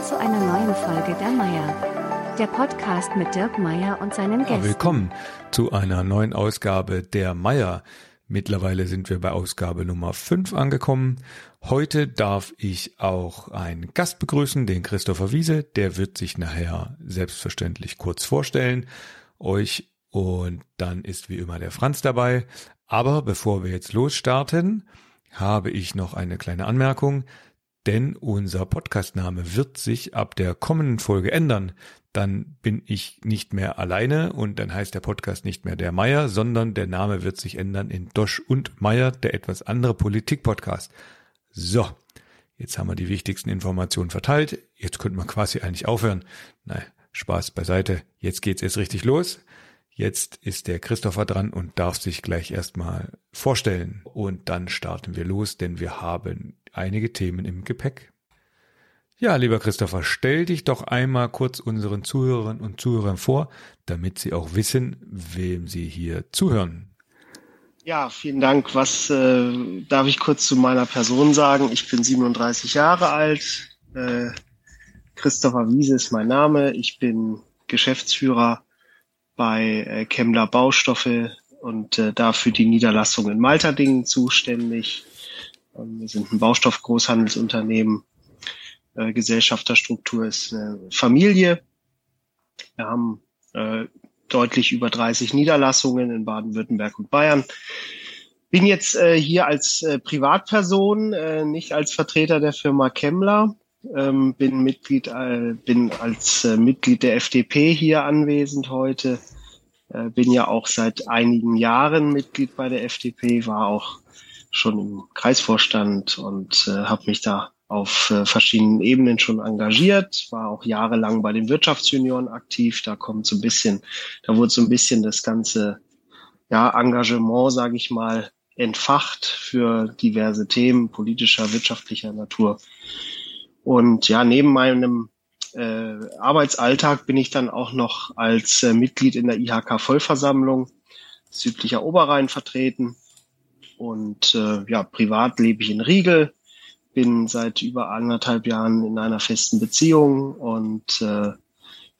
Willkommen zu einer neuen Folge der Meier. Der Podcast mit Dirk Meier und seinen Gästen. Willkommen zu einer neuen Ausgabe der Meier. Mittlerweile sind wir bei Ausgabe Nummer 5 angekommen. Heute darf ich auch einen Gast begrüßen, den Christopher Wiese. Der wird sich nachher selbstverständlich kurz vorstellen, euch und dann ist wie immer der Franz dabei. Aber bevor wir jetzt losstarten, habe ich noch eine kleine Anmerkung denn unser Podcastname wird sich ab der kommenden Folge ändern. Dann bin ich nicht mehr alleine und dann heißt der Podcast nicht mehr der Meier, sondern der Name wird sich ändern in Dosch und Meier, der etwas andere Politik-Podcast. So, jetzt haben wir die wichtigsten Informationen verteilt. Jetzt könnten wir quasi eigentlich aufhören. Nein, Spaß beiseite. Jetzt geht's erst richtig los. Jetzt ist der Christopher dran und darf sich gleich erstmal vorstellen. Und dann starten wir los, denn wir haben einige Themen im Gepäck. Ja, lieber Christopher, stell dich doch einmal kurz unseren Zuhörerinnen und Zuhörern vor, damit sie auch wissen, wem sie hier zuhören. Ja, vielen Dank. Was äh, darf ich kurz zu meiner Person sagen? Ich bin 37 Jahre alt. Äh, Christopher Wiese ist mein Name. Ich bin Geschäftsführer bei äh, Kemmler Baustoffe und äh, dafür die Niederlassung in Malterdingen zuständig. Ähm, wir sind ein Baustoffgroßhandelsunternehmen. Äh, Gesellschafterstruktur ist eine Familie. Wir haben äh, deutlich über 30 Niederlassungen in Baden-Württemberg und Bayern. Bin jetzt äh, hier als äh, Privatperson, äh, nicht als Vertreter der Firma Kemmler. Ähm, bin Mitglied, äh, bin als äh, Mitglied der FDP hier anwesend heute. Äh, bin ja auch seit einigen Jahren Mitglied bei der FDP, war auch schon im Kreisvorstand und äh, habe mich da auf äh, verschiedenen Ebenen schon engagiert, war auch jahrelang bei den Wirtschaftsjunioren aktiv. Da kommt so ein bisschen, da wurde so ein bisschen das ganze ja, Engagement, sage ich mal, entfacht für diverse Themen politischer, wirtschaftlicher Natur. Und ja, neben meinem äh, Arbeitsalltag bin ich dann auch noch als äh, Mitglied in der IHK-Vollversammlung südlicher Oberrhein vertreten und äh, ja, privat lebe ich in Riegel, bin seit über anderthalb Jahren in einer festen Beziehung und äh,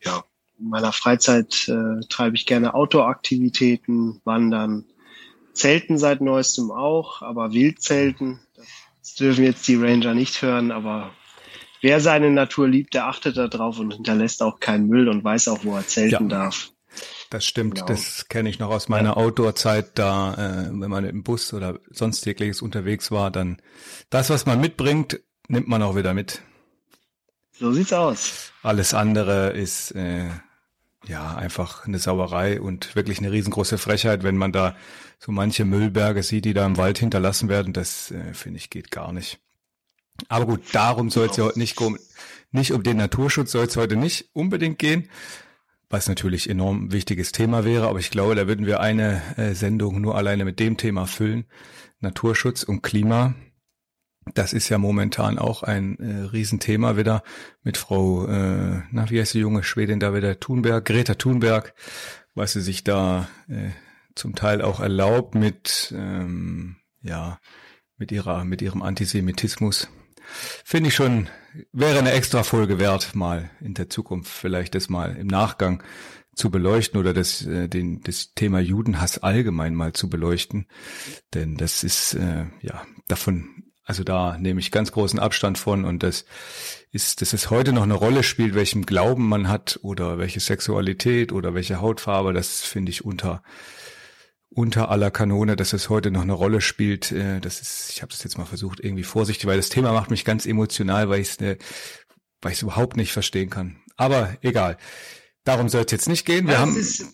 ja, in meiner Freizeit äh, treibe ich gerne Outdoor-Aktivitäten, Wandern, Zelten seit neuestem auch, aber Wildzelten. Das dürfen jetzt die Ranger nicht hören, aber wer seine Natur liebt, der achtet darauf und hinterlässt auch keinen Müll und weiß auch, wo er zelten ja. darf. Das stimmt, genau. das kenne ich noch aus meiner Outdoor-Zeit, da, äh, wenn man im Bus oder sonst tägliches unterwegs war, dann das, was man mitbringt, nimmt man auch wieder mit. So sieht's aus. Alles andere ist äh, ja einfach eine Sauerei und wirklich eine riesengroße Frechheit, wenn man da so manche Müllberge sieht, die da im Wald hinterlassen werden. Das äh, finde ich geht gar nicht. Aber gut, darum soll es ja heute nicht. Nicht um den Naturschutz soll es heute nicht unbedingt gehen was natürlich enorm wichtiges Thema wäre, aber ich glaube, da würden wir eine äh, Sendung nur alleine mit dem Thema füllen. Naturschutz und Klima. Das ist ja momentan auch ein äh, Riesenthema wieder mit Frau, äh, na, wie heißt die junge Schwedin da wieder, Thunberg, Greta Thunberg, was sie sich da äh, zum Teil auch erlaubt mit, ähm, ja, mit ihrer, mit ihrem Antisemitismus. Finde ich schon, wäre eine extra Folge wert, mal in der Zukunft vielleicht das mal im Nachgang zu beleuchten oder das, äh, den, das Thema Judenhass allgemein mal zu beleuchten. Denn das ist, äh, ja, davon, also da nehme ich ganz großen Abstand von und das ist, dass es heute noch eine Rolle spielt, welchem Glauben man hat oder welche Sexualität oder welche Hautfarbe, das finde ich unter unter aller Kanone, dass es heute noch eine Rolle spielt. Äh, das ist, ich habe das jetzt mal versucht, irgendwie vorsichtig, weil das Thema macht mich ganz emotional, weil ich es ne, weil ich es überhaupt nicht verstehen kann. Aber egal. Darum soll es jetzt nicht gehen. Wir ja, haben. Ist,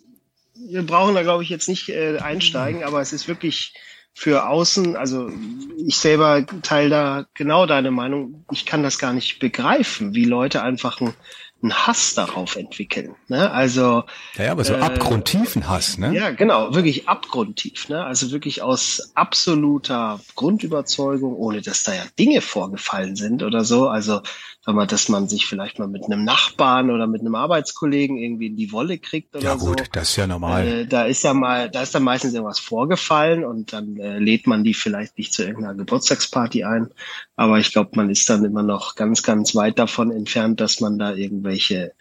wir brauchen da, glaube ich, jetzt nicht äh, einsteigen, aber es ist wirklich für außen, also ich selber teile da genau deine Meinung. Ich kann das gar nicht begreifen, wie Leute einfach ein einen Hass darauf entwickeln. Ne? Also ja, aber so äh, abgrundtiefen Hass, ne? Ja, genau, wirklich abgrundtief. Ne? Also wirklich aus absoluter Grundüberzeugung, ohne dass da ja Dinge vorgefallen sind oder so. Also sag mal, dass man sich vielleicht mal mit einem Nachbarn oder mit einem Arbeitskollegen irgendwie in die Wolle kriegt oder so. Ja gut, so. das ist ja normal. Äh, da ist ja mal, da ist dann meistens irgendwas vorgefallen und dann äh, lädt man die vielleicht nicht zu irgendeiner Geburtstagsparty ein. Aber ich glaube, man ist dann immer noch ganz, ganz weit davon entfernt, dass man da irgendwelche,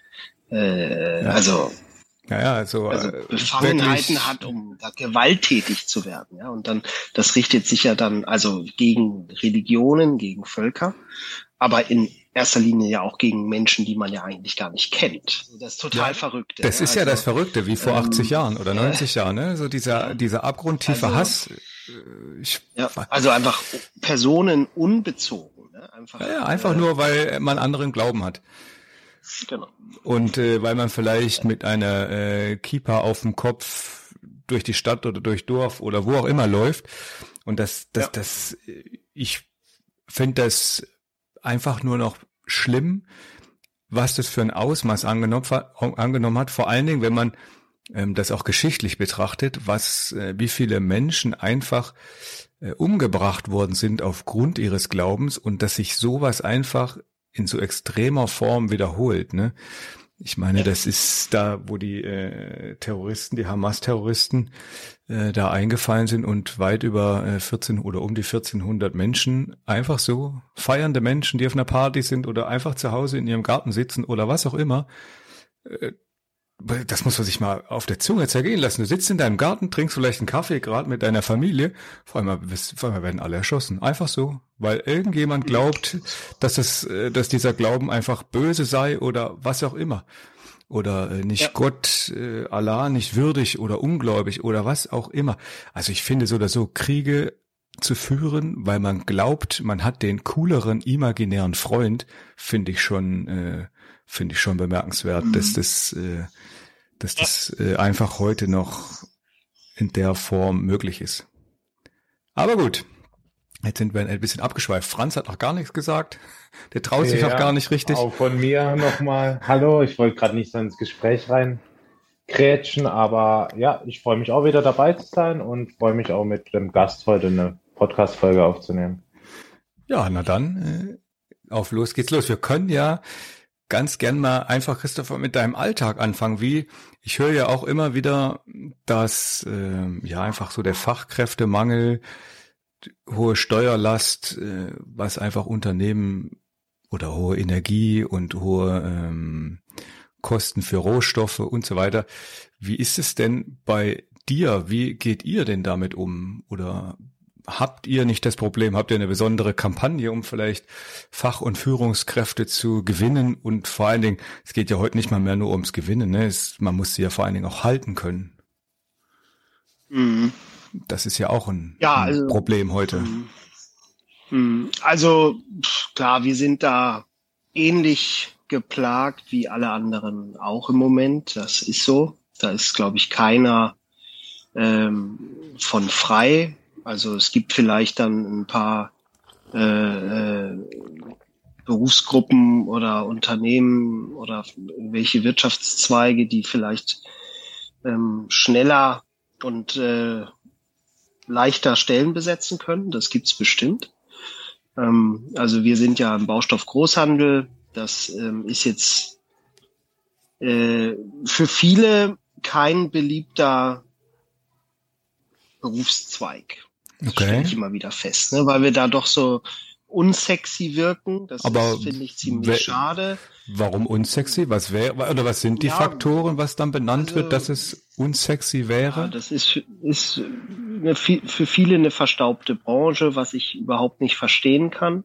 äh, ja. also ja, ja, also, also äh, Befangenheiten hat, um da gewalttätig zu werden. Ja, und dann das richtet sich ja dann also gegen Religionen, gegen Völker, aber in erster Linie ja auch gegen Menschen, die man ja eigentlich gar nicht kennt. Das ist total ja, verrückt. Das ist ja also, das Verrückte, wie vor ähm, 80 Jahren oder 90 äh, Jahren, ne? So dieser dieser abgrundtiefe also, Hass. Äh, ich, ja, also einfach Personen unbezogen. Ne? Einfach, ja, ja, einfach äh, nur, weil man anderen Glauben hat. Genau. Und äh, weil man vielleicht mit einer äh, Keeper auf dem Kopf durch die Stadt oder durch Dorf oder wo auch immer läuft. Und das, das, ja. das, ich finde das einfach nur noch schlimm, was das für ein Ausmaß angenommen, angenommen hat. Vor allen Dingen, wenn man ähm, das auch geschichtlich betrachtet, was, äh, wie viele Menschen einfach äh, umgebracht worden sind aufgrund ihres Glaubens und dass sich sowas einfach in so extremer Form wiederholt. Ne? Ich meine, das ist da, wo die äh, Terroristen, die Hamas-Terroristen äh, da eingefallen sind und weit über äh, 14 oder um die 1400 Menschen, einfach so feiernde Menschen, die auf einer Party sind oder einfach zu Hause in ihrem Garten sitzen oder was auch immer, äh, das muss man sich mal auf der Zunge zergehen lassen. Du sitzt in deinem Garten, trinkst vielleicht einen Kaffee gerade mit deiner Familie, vor allem, vor allem werden alle erschossen. Einfach so, weil irgendjemand glaubt, dass es, äh, dass dieser Glauben einfach böse sei oder was auch immer. Oder äh, nicht ja. Gott, äh, Allah nicht würdig oder ungläubig oder was auch immer. Also ich finde so oder so Kriege zu führen, weil man glaubt, man hat den cooleren imaginären Freund, finde ich schon, äh, finde ich schon bemerkenswert, mhm. dass das äh, dass das äh, einfach heute noch in der Form möglich ist. Aber gut, jetzt sind wir ein bisschen abgeschweift. Franz hat noch gar nichts gesagt. Der traut sich ja, auch gar nicht richtig. Auch von mir nochmal. Hallo, ich wollte gerade nicht so ins Gespräch rein krätschen, aber ja, ich freue mich auch wieder dabei zu sein und freue mich auch mit dem Gast heute eine Podcast-Folge aufzunehmen. Ja, na dann, äh, auf los geht's los. Wir können ja ganz gern mal einfach, Christopher, mit deinem Alltag anfangen. Wie, ich höre ja auch immer wieder, dass äh, ja einfach so der Fachkräftemangel, hohe Steuerlast, äh, was einfach Unternehmen oder hohe Energie und hohe ähm, Kosten für Rohstoffe und so weiter. Wie ist es denn bei dir? Wie geht ihr denn damit um? Oder habt ihr nicht das Problem? Habt ihr eine besondere Kampagne, um vielleicht Fach- und Führungskräfte zu gewinnen? Und vor allen Dingen, es geht ja heute nicht mal mehr nur ums Gewinnen, ne? Es, man muss sie ja vor allen Dingen auch halten können. Mhm. Das ist ja auch ein, ja, also, ein Problem heute. Mhm. mhm. Also klar, wir sind da ähnlich geplagt wie alle anderen auch im Moment. Das ist so. Da ist, glaube ich, keiner ähm, von frei. Also es gibt vielleicht dann ein paar äh, äh, Berufsgruppen oder Unternehmen oder welche Wirtschaftszweige, die vielleicht ähm, schneller und äh, leichter Stellen besetzen können. Das gibt's bestimmt. Ähm, also wir sind ja im Baustoff Großhandel. Das ähm, ist jetzt äh, für viele kein beliebter Berufszweig. Das okay. stelle ich immer wieder fest, ne? weil wir da doch so unsexy wirken. Das finde ich ziemlich schade. Warum unsexy? Was wäre oder was sind die ja, Faktoren, was dann benannt also, wird, dass es unsexy wäre? Ja, das ist, ist eine, für viele eine verstaubte Branche, was ich überhaupt nicht verstehen kann.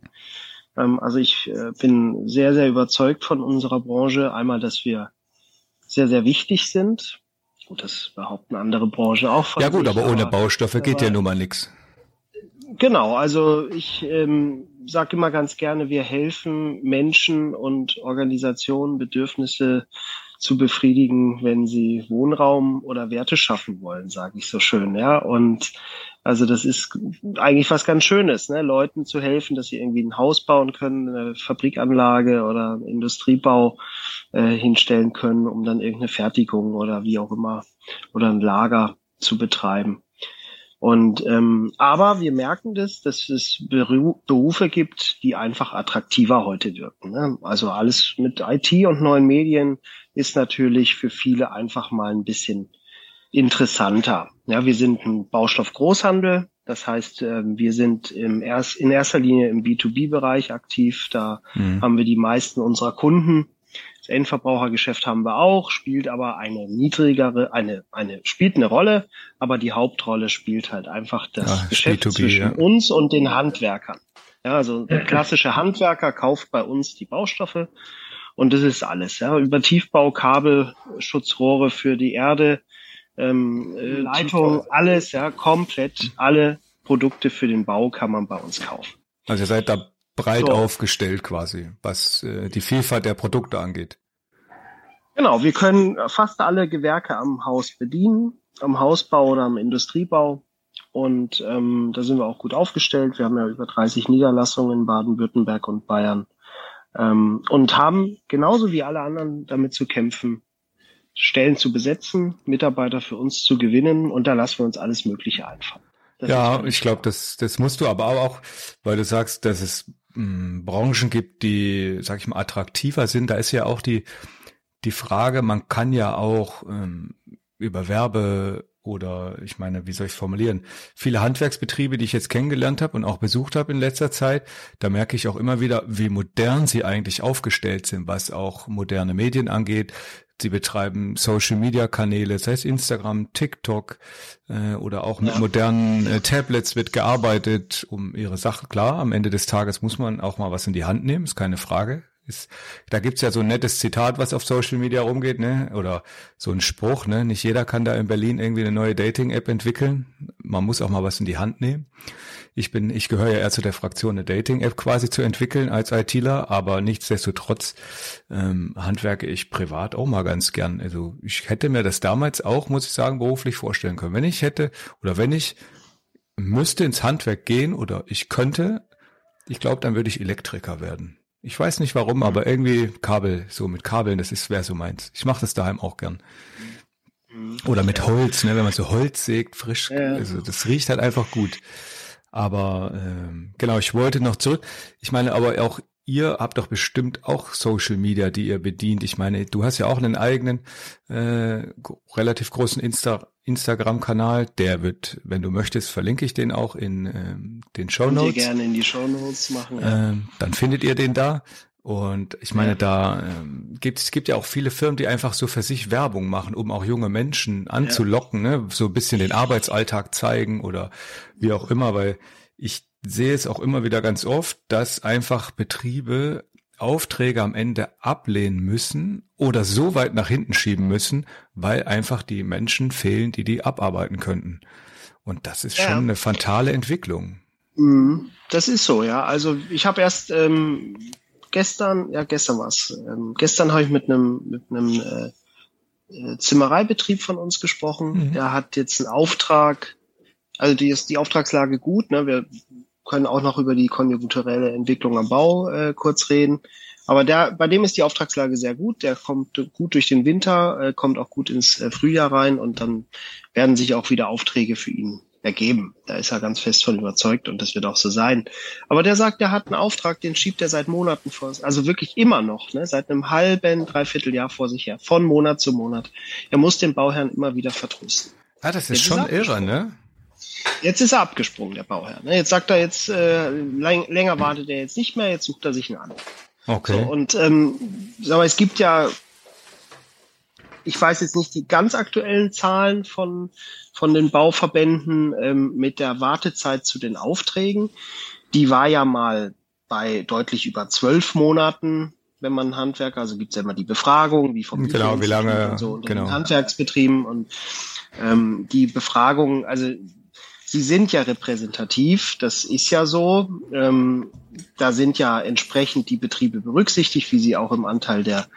Ähm, also ich äh, bin sehr, sehr überzeugt von unserer Branche. Einmal, dass wir sehr, sehr wichtig sind. Gut, das behaupten andere Branchen auch. Von ja gut, sich, aber ohne Baustoffe geht ja nun mal nix. Genau, also ich ähm, sage immer ganz gerne, wir helfen Menschen und Organisationen, Bedürfnisse zu befriedigen, wenn sie Wohnraum oder Werte schaffen wollen, sage ich so schön. Ja, und also das ist eigentlich was ganz Schönes, ne? Leuten zu helfen, dass sie irgendwie ein Haus bauen können, eine Fabrikanlage oder Industriebau äh, hinstellen können, um dann irgendeine Fertigung oder wie auch immer oder ein Lager zu betreiben. Und ähm, aber wir merken das, dass es Berufe gibt, die einfach attraktiver heute wirken. Ne? Also alles mit IT und neuen Medien ist natürlich für viele einfach mal ein bisschen interessanter. Ja, wir sind ein Baustoff-Großhandel. Das heißt, ähm, wir sind im erst, in erster Linie im B2B-Bereich aktiv. Da mhm. haben wir die meisten unserer Kunden. Endverbrauchergeschäft haben wir auch, spielt aber eine niedrigere, eine, eine, spielt eine Rolle, aber die Hauptrolle spielt halt einfach das ja, Geschäft B2B, zwischen ja. uns und den Handwerkern. Ja, also der klassische Handwerker kauft bei uns die Baustoffe und das ist alles. Ja, über Tiefbau, Kabel, Schutzrohre für die Erde, ähm, äh, Leitung, alles, ja, komplett alle Produkte für den Bau kann man bei uns kaufen. Also ihr seid da breit so. aufgestellt quasi, was äh, die Vielfalt der Produkte angeht. Genau, wir können fast alle Gewerke am Haus bedienen, am Hausbau oder am Industriebau. Und ähm, da sind wir auch gut aufgestellt. Wir haben ja über 30 Niederlassungen in Baden-Württemberg und Bayern ähm, und haben genauso wie alle anderen damit zu kämpfen, Stellen zu besetzen, Mitarbeiter für uns zu gewinnen und da lassen wir uns alles Mögliche einfallen. Das ja, ich glaube, das, das musst du aber auch, weil du sagst, dass es mh, Branchen gibt, die, sag ich mal, attraktiver sind. Da ist ja auch die, die Frage, man kann ja auch ähm, über Werbe oder ich meine, wie soll ich formulieren? Viele Handwerksbetriebe, die ich jetzt kennengelernt habe und auch besucht habe in letzter Zeit, da merke ich auch immer wieder, wie modern sie eigentlich aufgestellt sind, was auch moderne Medien angeht, Sie betreiben Social-Media-Kanäle, das heißt Instagram, TikTok äh, oder auch mit ja. modernen äh, Tablets wird gearbeitet, um ihre Sache. Klar, am Ende des Tages muss man auch mal was in die Hand nehmen, ist keine Frage. Ist, da gibt's ja so ein nettes Zitat, was auf Social Media rumgeht, ne? Oder so ein Spruch, ne? Nicht jeder kann da in Berlin irgendwie eine neue Dating-App entwickeln. Man muss auch mal was in die Hand nehmen. Ich bin, ich gehöre ja eher zu der Fraktion, eine Dating-App quasi zu entwickeln als ITler, aber nichtsdestotrotz ähm, handwerke ich privat auch mal ganz gern. Also ich hätte mir das damals auch, muss ich sagen, beruflich vorstellen können. Wenn ich hätte oder wenn ich müsste ins Handwerk gehen oder ich könnte, ich glaube, dann würde ich Elektriker werden. Ich weiß nicht warum, mhm. aber irgendwie Kabel, so mit Kabeln, das ist wäre so meins. Ich mache das daheim auch gern. Mhm. Oder mit Holz, ne, wenn man so Holz sägt, frisch, ja. also das riecht halt einfach gut. Aber ähm, genau, ich wollte noch zurück. Ich meine, aber auch ihr habt doch bestimmt auch Social Media, die ihr bedient. Ich meine, du hast ja auch einen eigenen äh, relativ großen Insta Instagram-Kanal. Der wird, wenn du möchtest, verlinke ich den auch in ähm, den Show Notes. gerne in die Show Notes machen. Ähm, dann findet ihr den da. Und ich meine, ja. da ähm, gibt es gibt ja auch viele Firmen, die einfach so für sich Werbung machen, um auch junge Menschen anzulocken, ja. ne? so ein bisschen den Arbeitsalltag zeigen oder wie auch immer, weil ich sehe es auch immer wieder ganz oft, dass einfach Betriebe Aufträge am Ende ablehnen müssen oder so weit nach hinten schieben müssen, weil einfach die Menschen fehlen, die die abarbeiten könnten. Und das ist schon ja. eine fatale Entwicklung. Mhm. Das ist so, ja. Also ich habe erst ähm, gestern, ja gestern war's, ähm, gestern habe ich mit einem mit einem äh, äh, Zimmereibetrieb von uns gesprochen. Mhm. Der hat jetzt einen Auftrag, also die ist die Auftragslage gut. Ne? Wir können auch noch über die konjunkturelle Entwicklung am Bau äh, kurz reden. Aber der, bei dem ist die Auftragslage sehr gut. Der kommt gut durch den Winter, äh, kommt auch gut ins äh, Frühjahr rein und dann werden sich auch wieder Aufträge für ihn ergeben. Da ist er ganz fest von überzeugt und das wird auch so sein. Aber der sagt, der hat einen Auftrag, den schiebt er seit Monaten vor, also wirklich immer noch, ne, seit einem halben, dreiviertel Jahr vor sich her, von Monat zu Monat. Er muss den Bauherrn immer wieder vertrösten. Ah, das ist Jetzt schon irre, ne? Jetzt ist er abgesprungen, der Bauherr. Ne? Jetzt sagt er jetzt, äh, länger wartet er jetzt nicht mehr, jetzt sucht er sich einen anderen. Okay. So, und ähm, mal, es gibt ja, ich weiß jetzt nicht die ganz aktuellen Zahlen von, von den Bauverbänden ähm, mit der Wartezeit zu den Aufträgen. Die war ja mal bei deutlich über zwölf Monaten, wenn man Handwerker, also gibt's ja immer die Befragung, wie vom genau, wie lange, und so, genau. Handwerksbetrieben und ähm, die Befragung, also sie sind ja repräsentativ, das ist ja so. Ähm, da sind ja entsprechend die Betriebe berücksichtigt, wie sie auch im Anteil der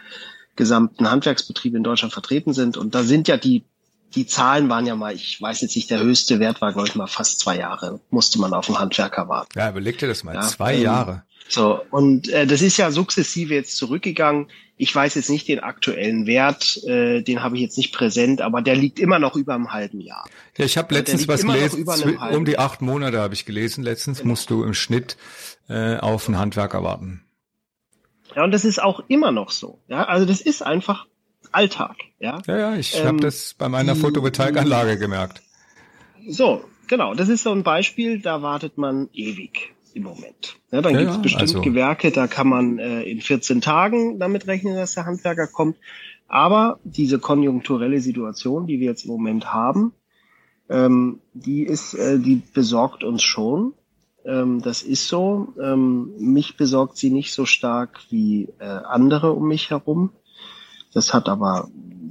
gesamten Handwerksbetriebe in Deutschland vertreten sind. Und da sind ja die, die Zahlen waren ja mal, ich weiß jetzt nicht, der höchste Wert war, glaube ich, mal fast zwei Jahre, musste man auf den Handwerker warten. Ja, überleg dir das mal, ja, zwei ähm, Jahre. So, und äh, das ist ja sukzessive jetzt zurückgegangen. Ich weiß jetzt nicht den aktuellen Wert, äh, den habe ich jetzt nicht präsent, aber der liegt immer noch über einem halben Jahr. Ja, ich habe letztens was gelesen, um die acht Monate habe ich gelesen. Letztens genau. musst du im Schnitt äh, auf einen Handwerker warten. Ja, und das ist auch immer noch so. Ja, also das ist einfach Alltag. Ja, ja, ja ich ähm, habe das bei meiner Photovoltaikanlage gemerkt. So, genau. Das ist so ein Beispiel, da wartet man ewig im Moment. Ja, dann ja, gibt es bestimmt also. Gewerke, da kann man äh, in 14 Tagen damit rechnen, dass der Handwerker kommt. Aber diese konjunkturelle Situation, die wir jetzt im Moment haben, ähm, die ist, äh, die besorgt uns schon. Ähm, das ist so. Ähm, mich besorgt sie nicht so stark wie äh, andere um mich herum. Das hat aber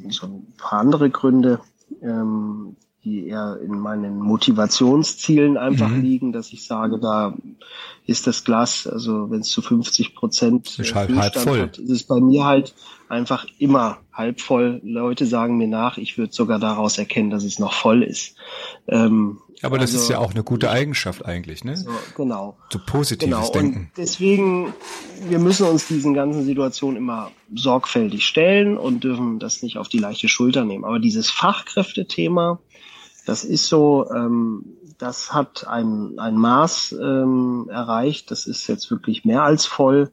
so ein paar andere Gründe. Ähm, die eher in meinen Motivationszielen einfach mhm. liegen, dass ich sage, da ist das Glas, also wenn es zu 50 Prozent ist halt halb voll. Hat, ist es bei mir halt einfach immer halb voll. Leute sagen mir nach, ich würde sogar daraus erkennen, dass es noch voll ist. Ähm, aber das also, ist ja auch eine gute Eigenschaft eigentlich, ne? So, genau. So positives genau. Denken. Und deswegen, wir müssen uns diesen ganzen Situationen immer sorgfältig stellen und dürfen das nicht auf die leichte Schulter nehmen. Aber dieses Fachkräftethema, das ist so, ähm, das hat ein, ein Maß ähm, erreicht. Das ist jetzt wirklich mehr als voll.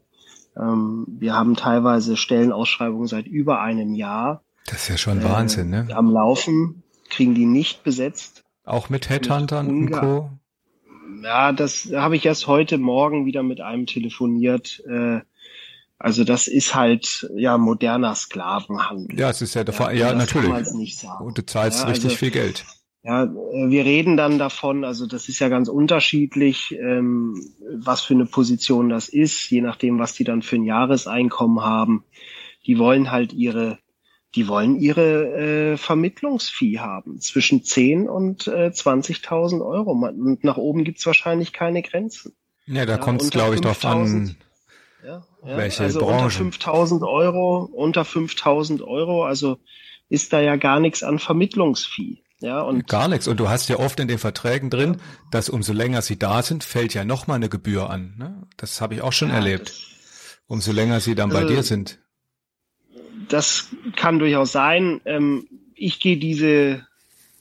Ähm, wir haben teilweise Stellenausschreibungen seit über einem Jahr. Das ist ja schon äh, Wahnsinn, ne? Am Laufen kriegen die nicht besetzt. Auch mit Headhuntern und Co. Ja, das habe ich erst heute Morgen wieder mit einem telefoniert. Äh, also das ist halt ja moderner Sklavenhandel. Ja, es ist ja davon, ja, ja natürlich. Und du zahlst ja, richtig also, viel Geld. Ja, wir reden dann davon, also das ist ja ganz unterschiedlich, ähm, was für eine Position das ist, je nachdem, was die dann für ein Jahreseinkommen haben. Die wollen halt ihre, die wollen ihre äh, Vermittlungsfee haben, zwischen 10 und äh, 20.000 Euro. Und nach oben gibt's wahrscheinlich keine Grenzen. Ja, da ja, kommt es, glaube ich, drauf an, ja, ja, welche also Branche. Unter 5.000 Euro, unter 5.000 Euro, also ist da ja gar nichts an Vermittlungsfee. Ja, und Gar nichts. Und du hast ja oft in den Verträgen drin, ja. dass umso länger sie da sind, fällt ja nochmal eine Gebühr an. Ne? Das habe ich auch schon ja, erlebt. Umso länger sie dann also, bei dir sind. Das kann durchaus sein. Ähm, ich gehe diese,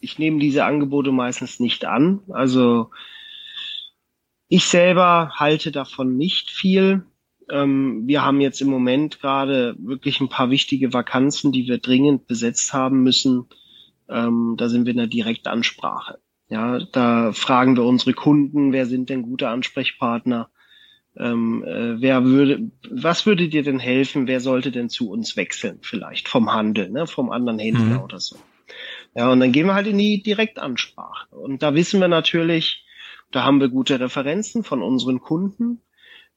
ich nehme diese Angebote meistens nicht an. Also ich selber halte davon nicht viel. Ähm, wir haben jetzt im Moment gerade wirklich ein paar wichtige Vakanzen, die wir dringend besetzt haben müssen ähm, da sind wir in der Direktansprache. Ja, da fragen wir unsere Kunden, wer sind denn gute Ansprechpartner? Ähm, äh, wer würde, was würde dir denn helfen? Wer sollte denn zu uns wechseln? Vielleicht vom Handel, ne, vom anderen Händler mhm. oder so. Ja, und dann gehen wir halt in die Direktansprache. Und da wissen wir natürlich, da haben wir gute Referenzen von unseren Kunden.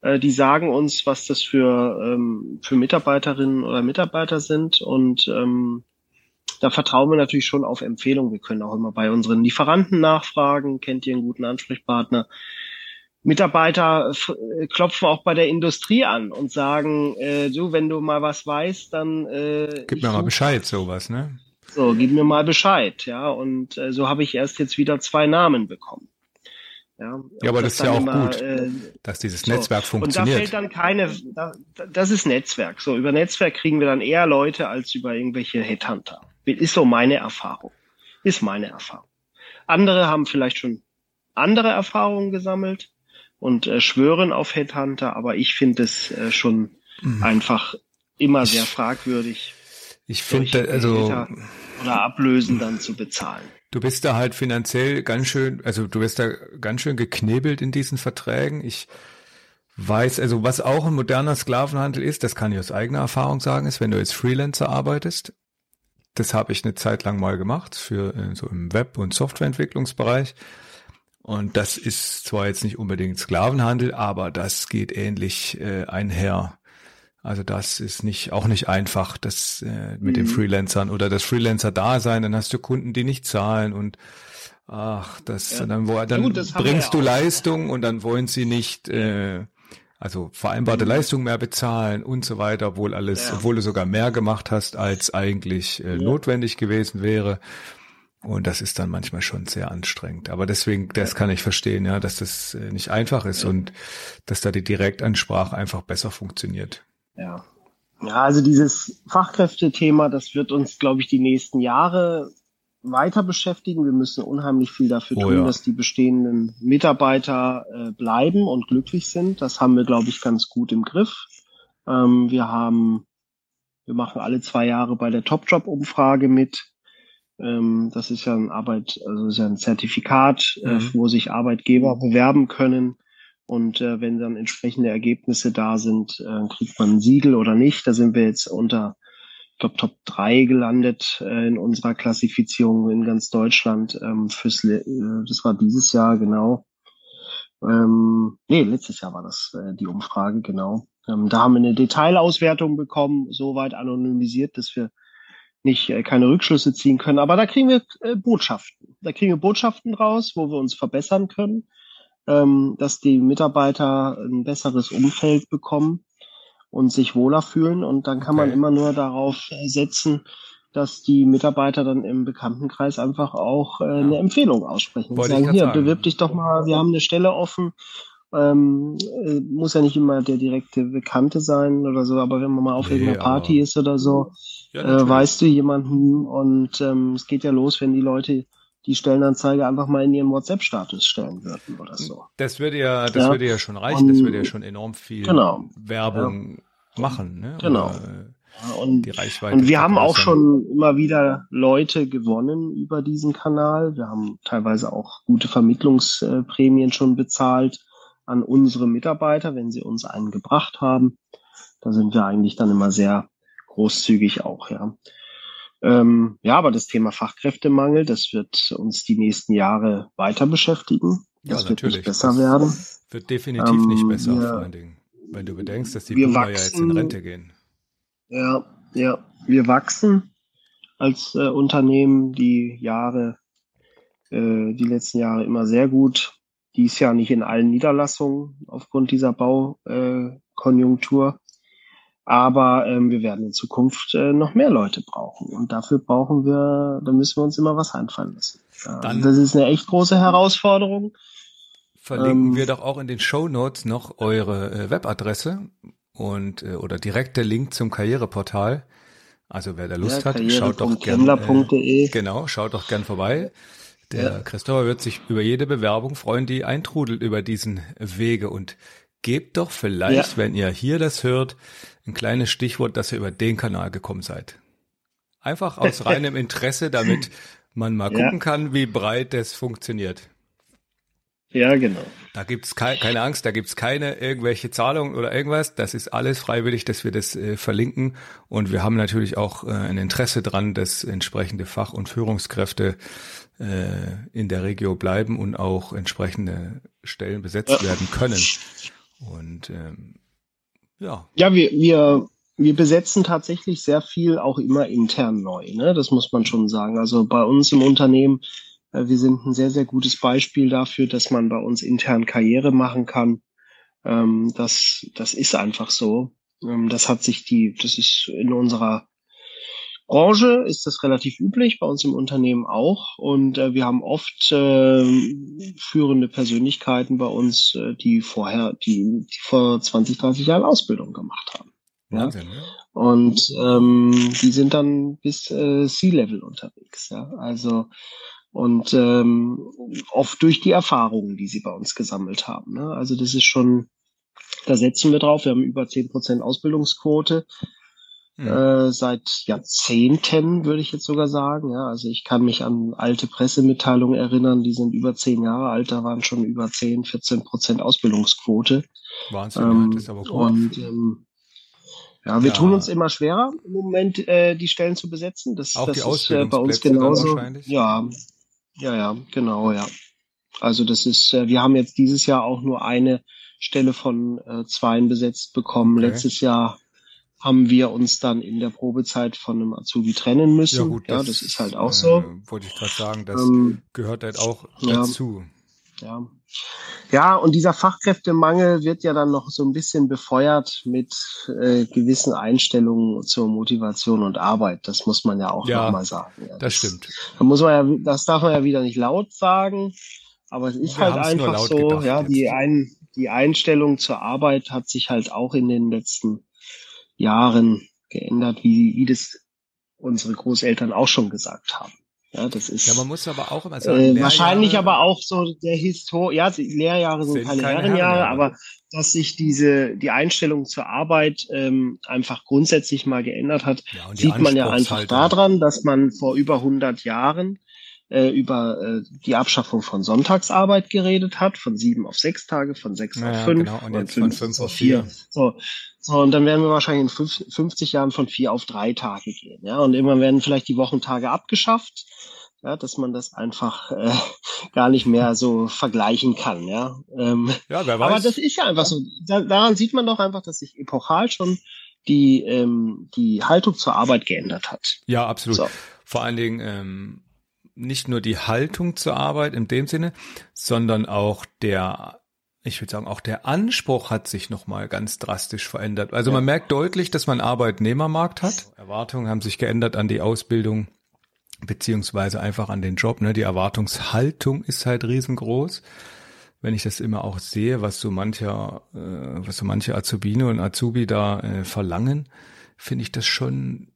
Äh, die sagen uns, was das für, ähm, für Mitarbeiterinnen oder Mitarbeiter sind. Und ähm, da vertrauen wir natürlich schon auf Empfehlungen. Wir können auch immer bei unseren Lieferanten nachfragen, kennt ihr einen guten Ansprechpartner. Mitarbeiter äh, klopfen auch bei der Industrie an und sagen, äh, du, wenn du mal was weißt, dann äh, gib mir mal Bescheid, sowas, ne? So, gib mir mal Bescheid, ja. Und äh, so habe ich erst jetzt wieder zwei Namen bekommen. Ja, ja aber das, das ist ja auch immer, gut, äh, dass dieses so. Netzwerk funktioniert. Und da fällt dann keine, da, das ist Netzwerk. So, über Netzwerk kriegen wir dann eher Leute als über irgendwelche Headhunter. Ist so meine Erfahrung. Ist meine Erfahrung. Andere haben vielleicht schon andere Erfahrungen gesammelt und äh, schwören auf Headhunter, aber ich finde es äh, schon mhm. einfach immer sehr fragwürdig. Ich finde, also oder Ablösen dann zu bezahlen. Du bist da halt finanziell ganz schön, also du bist da ganz schön geknebelt in diesen Verträgen. Ich weiß, also was auch ein moderner Sklavenhandel ist, das kann ich aus eigener Erfahrung sagen, ist, wenn du jetzt Freelancer arbeitest, das habe ich eine Zeit lang mal gemacht für äh, so im Web- und Softwareentwicklungsbereich. Und das ist zwar jetzt nicht unbedingt Sklavenhandel, aber das geht ähnlich äh, einher. Also das ist nicht auch nicht einfach, das äh, mit mhm. den Freelancern oder das Freelancer-Dasein. Dann hast du Kunden, die nicht zahlen und ach, das ja. dann, wo, dann ja, bringst du ja Leistung und dann wollen sie nicht äh, also vereinbarte mhm. Leistung mehr bezahlen und so weiter, obwohl alles, ja. obwohl du sogar mehr gemacht hast, als eigentlich äh, notwendig gewesen wäre. Und das ist dann manchmal schon sehr anstrengend. Aber deswegen, das kann ich verstehen, ja, dass das äh, nicht einfach ist und dass da die Direktansprache einfach besser funktioniert. Ja. Ja, also dieses Fachkräftethema, das wird uns, glaube ich, die nächsten Jahre weiter beschäftigen. Wir müssen unheimlich viel dafür oh, tun, ja. dass die bestehenden Mitarbeiter äh, bleiben und glücklich sind. Das haben wir, glaube ich, ganz gut im Griff. Ähm, wir haben, wir machen alle zwei Jahre bei der Top-Job-Umfrage mit. Ähm, das ist ja ein Arbeit, also ist ja ein Zertifikat, äh, mhm. äh, wo sich Arbeitgeber bewerben können. Und äh, wenn dann entsprechende Ergebnisse da sind, äh, kriegt man ein Siegel oder nicht. Da sind wir jetzt unter ich glaube, Top 3 gelandet äh, in unserer Klassifizierung in ganz Deutschland. Ähm, fürs, äh, das war dieses Jahr, genau. Ähm, nee, letztes Jahr war das äh, die Umfrage, genau. Ähm, da haben wir eine Detailauswertung bekommen, soweit anonymisiert, dass wir nicht äh, keine Rückschlüsse ziehen können. Aber da kriegen wir äh, Botschaften. Da kriegen wir Botschaften raus, wo wir uns verbessern können, ähm, dass die Mitarbeiter ein besseres Umfeld bekommen und sich wohler fühlen. Und dann kann okay. man immer nur darauf setzen, dass die Mitarbeiter dann im Bekanntenkreis einfach auch äh, eine Empfehlung aussprechen. Wollte sagen, hier, sagen. bewirb dich doch mal, wir haben eine Stelle offen. Ähm, äh, muss ja nicht immer der direkte Bekannte sein oder so, aber wenn man mal auf nee, irgendeiner Party ist oder so, ja, äh, weißt du jemanden und ähm, es geht ja los, wenn die Leute die Stellenanzeige einfach mal in ihren WhatsApp-Status stellen würden oder so. Das würde ja, das ja. würde ja schon reichen, und, das würde ja schon enorm viel genau. Werbung ja. machen, ne? Genau. Oder, und, und wir haben auch schon immer wieder Leute gewonnen über diesen Kanal. Wir haben teilweise auch gute Vermittlungsprämien schon bezahlt an unsere Mitarbeiter, wenn sie uns einen gebracht haben. Da sind wir eigentlich dann immer sehr großzügig auch, ja. Ähm, ja, aber das Thema Fachkräftemangel, das wird uns die nächsten Jahre weiter beschäftigen. Das ja, wird nicht besser das werden. Wird definitiv ähm, nicht besser, wir, vor allen Dingen. Wenn du bedenkst, dass die Boomer wachsen, ja jetzt in Rente gehen. Ja, ja. Wir wachsen als äh, Unternehmen die Jahre, äh, die letzten Jahre immer sehr gut. Dies Jahr nicht in allen Niederlassungen aufgrund dieser Baukonjunktur. Aber ähm, wir werden in Zukunft äh, noch mehr Leute brauchen. Und dafür brauchen wir, da müssen wir uns immer was einfallen lassen. Dann das ist eine echt große Herausforderung. Verlinken ähm, wir doch auch in den Show Notes noch eure äh, Webadresse und äh, oder direkt der Link zum Karriereportal. Also wer da Lust ja, hat, schaut doch gerne. Äh, genau, schaut doch gern vorbei. Der ja. Christopher wird sich über jede Bewerbung freuen, die eintrudelt über diesen Wege und gebt doch vielleicht, ja. wenn ihr hier das hört, ein kleines Stichwort, dass ihr über den Kanal gekommen seid. Einfach aus reinem Interesse, damit man mal gucken ja. kann, wie breit das funktioniert. Ja, genau. Da gibt's ke keine Angst, da gibt's keine irgendwelche Zahlungen oder irgendwas. Das ist alles freiwillig, dass wir das äh, verlinken. Und wir haben natürlich auch äh, ein Interesse dran, dass entsprechende Fach- und Führungskräfte äh, in der Regio bleiben und auch entsprechende Stellen besetzt ja. werden können. Und ähm, ja. Ja, wir, wir, wir besetzen tatsächlich sehr viel auch immer intern neu. Ne? Das muss man schon sagen. Also bei uns im Unternehmen, äh, wir sind ein sehr, sehr gutes Beispiel dafür, dass man bei uns intern Karriere machen kann. Ähm, das, das ist einfach so. Ähm, das hat sich die, das ist in unserer Branche ist das relativ üblich, bei uns im Unternehmen auch. Und äh, wir haben oft äh, führende Persönlichkeiten bei uns, äh, die vorher, die, die vor 20, 30 Jahren Ausbildung gemacht haben. Wahnsinn, ja? Und ähm, die sind dann bis äh, C-Level unterwegs. Ja? Also und ähm, oft durch die Erfahrungen, die sie bei uns gesammelt haben. Ne? Also das ist schon, da setzen wir drauf. Wir haben über zehn Prozent Ausbildungsquote. Mhm. Äh, seit Jahrzehnten, würde ich jetzt sogar sagen. Ja, also ich kann mich an alte Pressemitteilungen erinnern, die sind über zehn Jahre alt, da waren schon über 10, 14 Prozent Ausbildungsquote. Wahnsinn, ähm, das ist aber gut. Und ähm, ja, wir ja. tun uns immer schwerer im Moment äh, die Stellen zu besetzen. Das, Auch das die ist äh, bei uns genauso. Ja, ja, ja, genau, ja. Also das ist, äh, wir haben jetzt dieses Jahr auch nur eine Stelle von äh, zweien besetzt bekommen. Okay. Letztes Jahr haben wir uns dann in der Probezeit von einem Azubi trennen müssen. Ja, gut, das, ja, das ist halt auch so. Äh, wollte ich gerade sagen, das ähm, gehört halt auch dazu. Ja. ja, und dieser Fachkräftemangel wird ja dann noch so ein bisschen befeuert mit äh, gewissen Einstellungen zur Motivation und Arbeit. Das muss man ja auch ja, nochmal sagen. Ja, das, das, stimmt. Da muss man ja, das darf man ja wieder nicht laut sagen. Aber es ist Wir halt einfach so, ja, die, ein, die Einstellung zur Arbeit hat sich halt auch in den letzten Jahren geändert, wie, wie das unsere Großeltern auch schon gesagt haben. Ja, das ist. Ja, man muss aber auch immer sagen. Äh, wahrscheinlich aber auch so der Histor, ja, die Lehrjahre sind, sind keine, keine Herrenjahre, Herrenjahre, aber dass sich diese, die Einstellung zur Arbeit ähm, einfach grundsätzlich mal geändert hat, ja, sieht man ja einfach daran, dass man vor über 100 Jahren äh, über äh, die Abschaffung von Sonntagsarbeit geredet hat, von sieben auf sechs Tage, von sechs naja, auf fünf, genau. und jetzt von fünf auf vier. So, so, und dann werden wir wahrscheinlich in 50 Jahren von vier auf drei Tage gehen. Ja, und immer werden vielleicht die Wochentage abgeschafft ja, dass man das einfach äh, gar nicht mehr so vergleichen kann. Ja, ähm, ja wer weiß. aber das ist ja einfach so. Da, daran sieht man doch einfach, dass sich epochal schon die ähm, die Haltung zur Arbeit geändert hat. Ja, absolut. So. Vor allen Dingen ähm, nicht nur die Haltung zur Arbeit in dem Sinne, sondern auch der ich würde sagen, auch der Anspruch hat sich nochmal ganz drastisch verändert. Also ja. man merkt deutlich, dass man Arbeitnehmermarkt hat. Erwartungen haben sich geändert an die Ausbildung beziehungsweise einfach an den Job. Ne? Die Erwartungshaltung ist halt riesengroß. Wenn ich das immer auch sehe, was so mancher, äh, was so manche Azubine und Azubi da äh, verlangen, finde ich das schon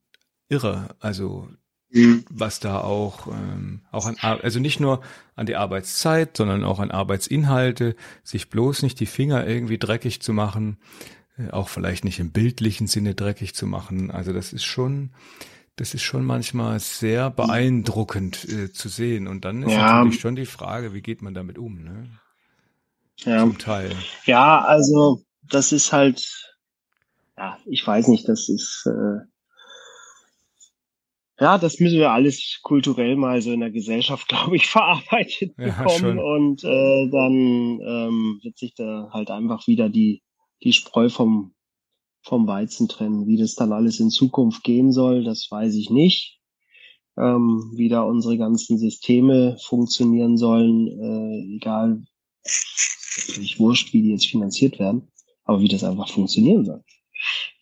irre. Also mhm. was da auch ähm, auch an also nicht nur an die Arbeitszeit, sondern auch an Arbeitsinhalte, sich bloß nicht die Finger irgendwie dreckig zu machen, äh, auch vielleicht nicht im bildlichen Sinne dreckig zu machen. Also das ist schon das ist schon manchmal sehr beeindruckend äh, zu sehen. Und dann ist ja. natürlich schon die Frage, wie geht man damit um, ne? Ja. Zum Teil. Ja, also das ist halt, ja, ich weiß nicht, das ist, äh, ja, das müssen wir alles kulturell mal so in der Gesellschaft, glaube ich, verarbeitet ja, bekommen. Schon. Und äh, dann ähm, wird sich da halt einfach wieder die, die Spreu vom, vom Weizen trennen. Wie das dann alles in Zukunft gehen soll, das weiß ich nicht. Ähm, wie da unsere ganzen Systeme funktionieren sollen, äh, egal, natürlich wurscht, wie die jetzt finanziert werden, aber wie das einfach funktionieren soll.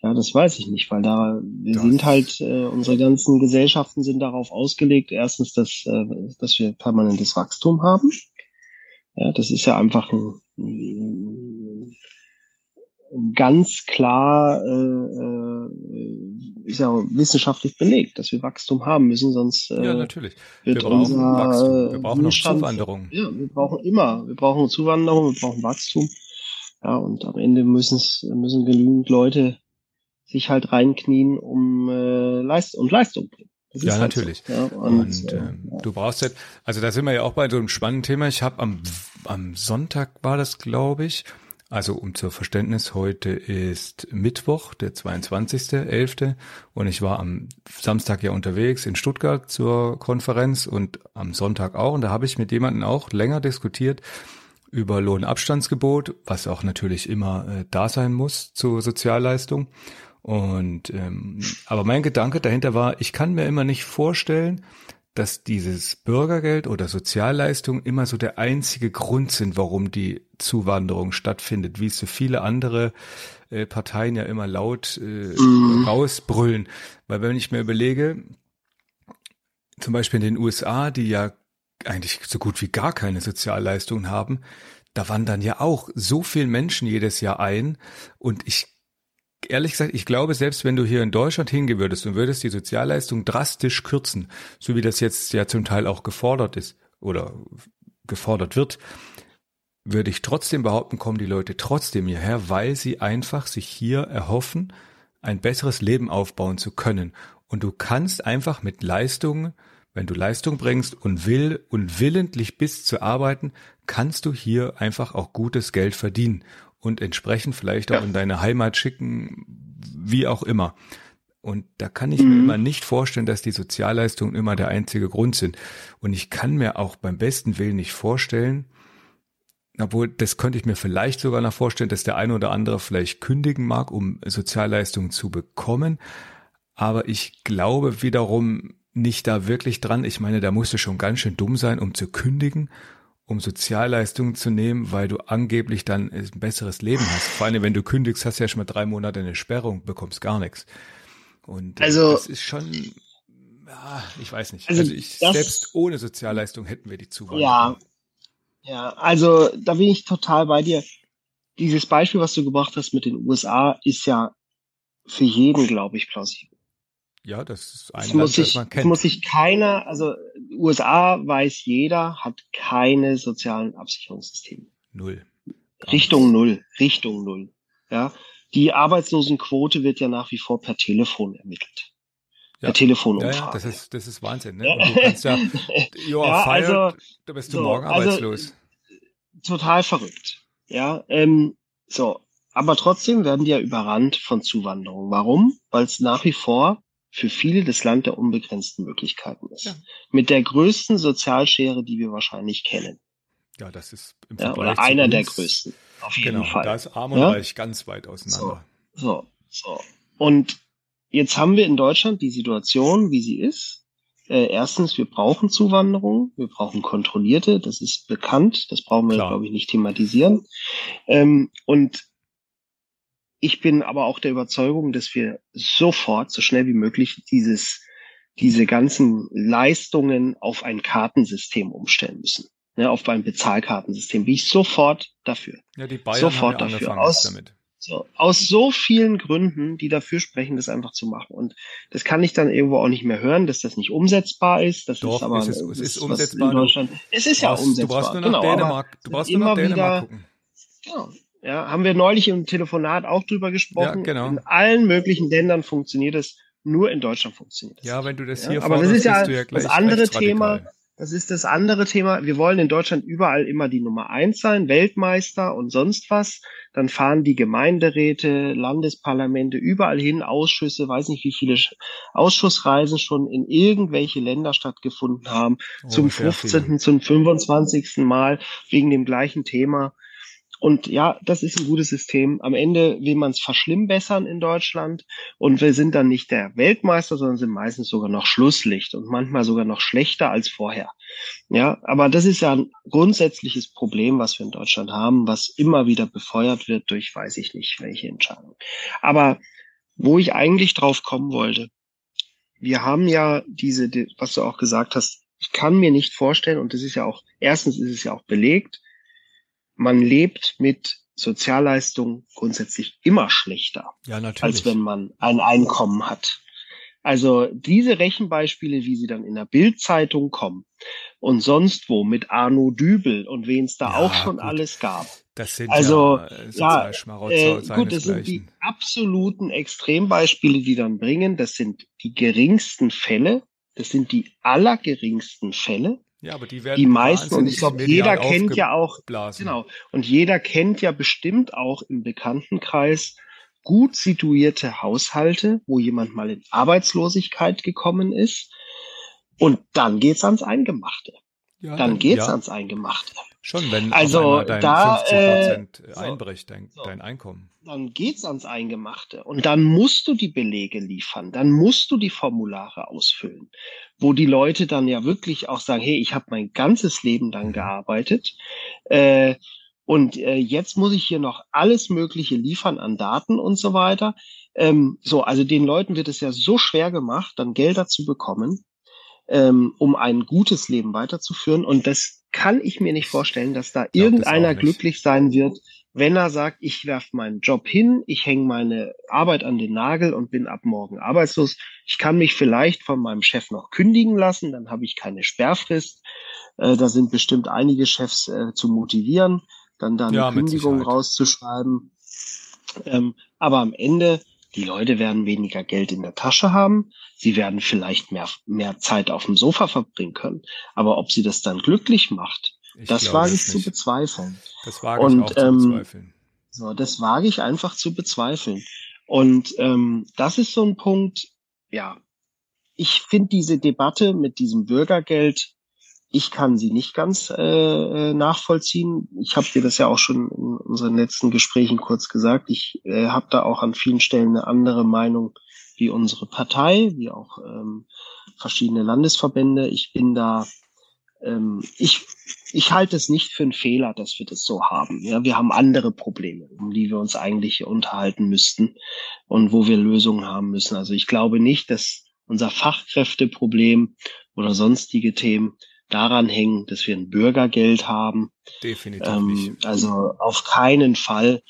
Ja, das weiß ich nicht, weil da wir das sind halt äh, unsere ganzen Gesellschaften sind darauf ausgelegt. Erstens, dass äh, dass wir permanentes Wachstum haben. Ja, das ist ja einfach ein, ganz klar äh, äh, ist ja wissenschaftlich belegt, dass wir Wachstum haben müssen, sonst äh, ja natürlich. Wir brauchen Wachstum. Wir brauchen auch Zuwanderung. Ja, wir brauchen immer, wir brauchen Zuwanderung, wir brauchen Wachstum. Ja, und am Ende müssen es müssen genügend Leute sich halt reinknien, um äh, Leist und Leistung bringen. Ja, halt natürlich. So. Ja, und, und äh, ja. du brauchst halt, also da sind wir ja auch bei so einem spannenden Thema. Ich habe am, am Sonntag war das, glaube ich, also um zur Verständnis, heute ist Mittwoch, der 22.11. und ich war am Samstag ja unterwegs in Stuttgart zur Konferenz und am Sonntag auch. Und da habe ich mit jemandem auch länger diskutiert über Lohnabstandsgebot, was auch natürlich immer äh, da sein muss zur Sozialleistung. Und ähm, aber mein Gedanke dahinter war, ich kann mir immer nicht vorstellen, dass dieses Bürgergeld oder Sozialleistung immer so der einzige Grund sind, warum die Zuwanderung stattfindet, wie es so viele andere äh, Parteien ja immer laut äh, mhm. rausbrüllen. Weil wenn ich mir überlege, zum Beispiel in den USA, die ja eigentlich so gut wie gar keine Sozialleistungen haben, da wandern ja auch so viele Menschen jedes Jahr ein und ich ehrlich gesagt, ich glaube, selbst wenn du hier in Deutschland hingehen würdest und würdest die Sozialleistung drastisch kürzen, so wie das jetzt ja zum Teil auch gefordert ist oder gefordert wird, würde ich trotzdem behaupten, kommen die Leute trotzdem hierher, weil sie einfach sich hier erhoffen, ein besseres Leben aufbauen zu können. Und du kannst einfach mit Leistungen, wenn du Leistung bringst und will und willentlich bist zu arbeiten, kannst du hier einfach auch gutes Geld verdienen und entsprechend vielleicht auch ja. in deine Heimat schicken, wie auch immer. Und da kann ich mhm. mir immer nicht vorstellen, dass die Sozialleistungen immer der einzige Grund sind. Und ich kann mir auch beim besten Willen nicht vorstellen, obwohl das könnte ich mir vielleicht sogar noch vorstellen, dass der eine oder andere vielleicht kündigen mag, um Sozialleistungen zu bekommen. Aber ich glaube wiederum nicht da wirklich dran. Ich meine, da musst du schon ganz schön dumm sein, um zu kündigen, um Sozialleistungen zu nehmen, weil du angeblich dann ein besseres Leben hast. Vor allem, wenn du kündigst, hast du ja schon mal drei Monate eine Sperrung, bekommst gar nichts. Und äh, also, das ist schon, ja, ich weiß nicht. Also, also ich, selbst ohne Sozialleistung hätten wir die Zuwanderung. Ja, ja, also da bin ich total bei dir. Dieses Beispiel, was du gebracht hast mit den USA, ist ja für jeden, glaube ich, plausibel. Ja, das ist ein das Land, muss sich, das man kennt. Das muss sich keiner, also USA weiß jeder, hat keine sozialen Absicherungssysteme. Null. Richtung null, Richtung null. Ja, die Arbeitslosenquote wird ja nach wie vor per Telefon ermittelt. Ja. Per Telefonumfrage. Ja, ja, das ist, das ist Wahnsinn, ne? Und du kannst ja, ja, fired, also, da bist du so, morgen also, arbeitslos. Also, total verrückt. Ja, ähm, so. Aber trotzdem werden die ja überrannt von Zuwanderung. Warum? Weil es nach wie vor für viele das Land der unbegrenzten Möglichkeiten ist. Ja. Mit der größten Sozialschere, die wir wahrscheinlich kennen. Ja, das ist im ja, oder einer der größten. Auf jeden genau, Fall. Da ist Arm und ja? Reich ganz weit auseinander. So, so, so. Und jetzt haben wir in Deutschland die Situation, wie sie ist. Äh, erstens, wir brauchen Zuwanderung, wir brauchen kontrollierte, das ist bekannt, das brauchen wir, glaube ich, nicht thematisieren. Ähm, und ich bin aber auch der Überzeugung, dass wir sofort, so schnell wie möglich, dieses, diese ganzen Leistungen auf ein Kartensystem umstellen müssen. Ne, auf ein Bezahlkartensystem. Bin ich sofort dafür. Ja, die Bayern sofort haben ja dafür. Aus, damit. So, aus so vielen Gründen, die dafür sprechen, das einfach zu machen. Und das kann ich dann irgendwo auch nicht mehr hören, dass das nicht umsetzbar ist. Das Doch, ist aber es ist, es ist umsetzbar. In Deutschland, es ist ja brauchst, umsetzbar. Du brauchst nur nach genau, Dänemark, du brauchst nur nach Dänemark gucken. Genau. Ja, haben wir neulich im Telefonat auch drüber gesprochen. Ja, genau. In allen möglichen Ländern funktioniert es, nur in Deutschland funktioniert es. Ja, wenn du das hier ja, Aber das ist ja, ja das andere Thema. Das ist das andere Thema. Wir wollen in Deutschland überall immer die Nummer eins sein, Weltmeister und sonst was. Dann fahren die Gemeinderäte, Landesparlamente überall hin, Ausschüsse, weiß nicht wie viele Ausschussreisen schon in irgendwelche Länder stattgefunden haben, oh, zum 15., viel. zum 25. Mal wegen dem gleichen Thema. Und ja, das ist ein gutes System. Am Ende will man es verschlimmbessern in Deutschland und wir sind dann nicht der Weltmeister, sondern sind meistens sogar noch Schlusslicht und manchmal sogar noch schlechter als vorher. Ja, aber das ist ja ein grundsätzliches Problem, was wir in Deutschland haben, was immer wieder befeuert wird durch weiß ich nicht welche Entscheidung. Aber wo ich eigentlich drauf kommen wollte, wir haben ja diese, was du auch gesagt hast, ich kann mir nicht vorstellen, und das ist ja auch, erstens ist es ja auch belegt, man lebt mit Sozialleistungen grundsätzlich immer schlechter, ja, als wenn man ein Einkommen hat. Also diese Rechenbeispiele, wie sie dann in der Bildzeitung kommen und sonst wo mit Arno Dübel und wen es da ja, auch schon gut. alles gab. Das sind also, ja, ja äh, gut, das sind die absoluten Extrembeispiele, die dann bringen. Das sind die geringsten Fälle. Das sind die allergeringsten Fälle. Ja, aber die werden die meisten und ich glaube, jeder kennt ja auch genau und jeder kennt ja bestimmt auch im Bekanntenkreis gut situierte Haushalte, wo jemand mal in Arbeitslosigkeit gekommen ist und dann geht's ans Eingemachte. Ja, dann, dann geht's ja. ans Eingemachte. Schon, wenn also dein da, 50 äh, einbricht, dein, so, dein Einkommen. Dann geht's ans Eingemachte. Und dann musst du die Belege liefern. Dann musst du die Formulare ausfüllen. Wo die Leute dann ja wirklich auch sagen, hey, ich habe mein ganzes Leben dann mhm. gearbeitet. Äh, und äh, jetzt muss ich hier noch alles Mögliche liefern an Daten und so weiter. Ähm, so, also den Leuten wird es ja so schwer gemacht, dann Gelder zu bekommen, ähm, um ein gutes Leben weiterzuführen. Und das kann ich mir nicht vorstellen, dass da irgendeiner glücklich sein wird, wenn er sagt, ich werf meinen Job hin, ich hänge meine Arbeit an den Nagel und bin ab morgen arbeitslos. Ich kann mich vielleicht von meinem Chef noch kündigen lassen, dann habe ich keine Sperrfrist. Äh, da sind bestimmt einige Chefs äh, zu motivieren, dann da eine ja, Kündigung rauszuschreiben. Ähm, aber am Ende die Leute werden weniger Geld in der Tasche haben. Sie werden vielleicht mehr, mehr Zeit auf dem Sofa verbringen können. Aber ob sie das dann glücklich macht, ich das wage ich zu bezweifeln. Das wage Und, ich auch ähm, zu bezweifeln. So, das wage ich einfach zu bezweifeln. Und ähm, das ist so ein Punkt, ja, ich finde diese Debatte mit diesem Bürgergeld ich kann sie nicht ganz äh, nachvollziehen. Ich habe dir das ja auch schon in unseren letzten Gesprächen kurz gesagt. Ich äh, habe da auch an vielen Stellen eine andere Meinung wie unsere Partei, wie auch ähm, verschiedene Landesverbände. Ich bin da, ähm, ich, ich halte es nicht für einen Fehler, dass wir das so haben. Ja, wir haben andere Probleme, um die wir uns eigentlich unterhalten müssten und wo wir Lösungen haben müssen. Also ich glaube nicht, dass unser Fachkräfteproblem oder sonstige Themen daran hängen, dass wir ein Bürgergeld haben. Definitiv Ähm, nicht. also auf keinen Fall.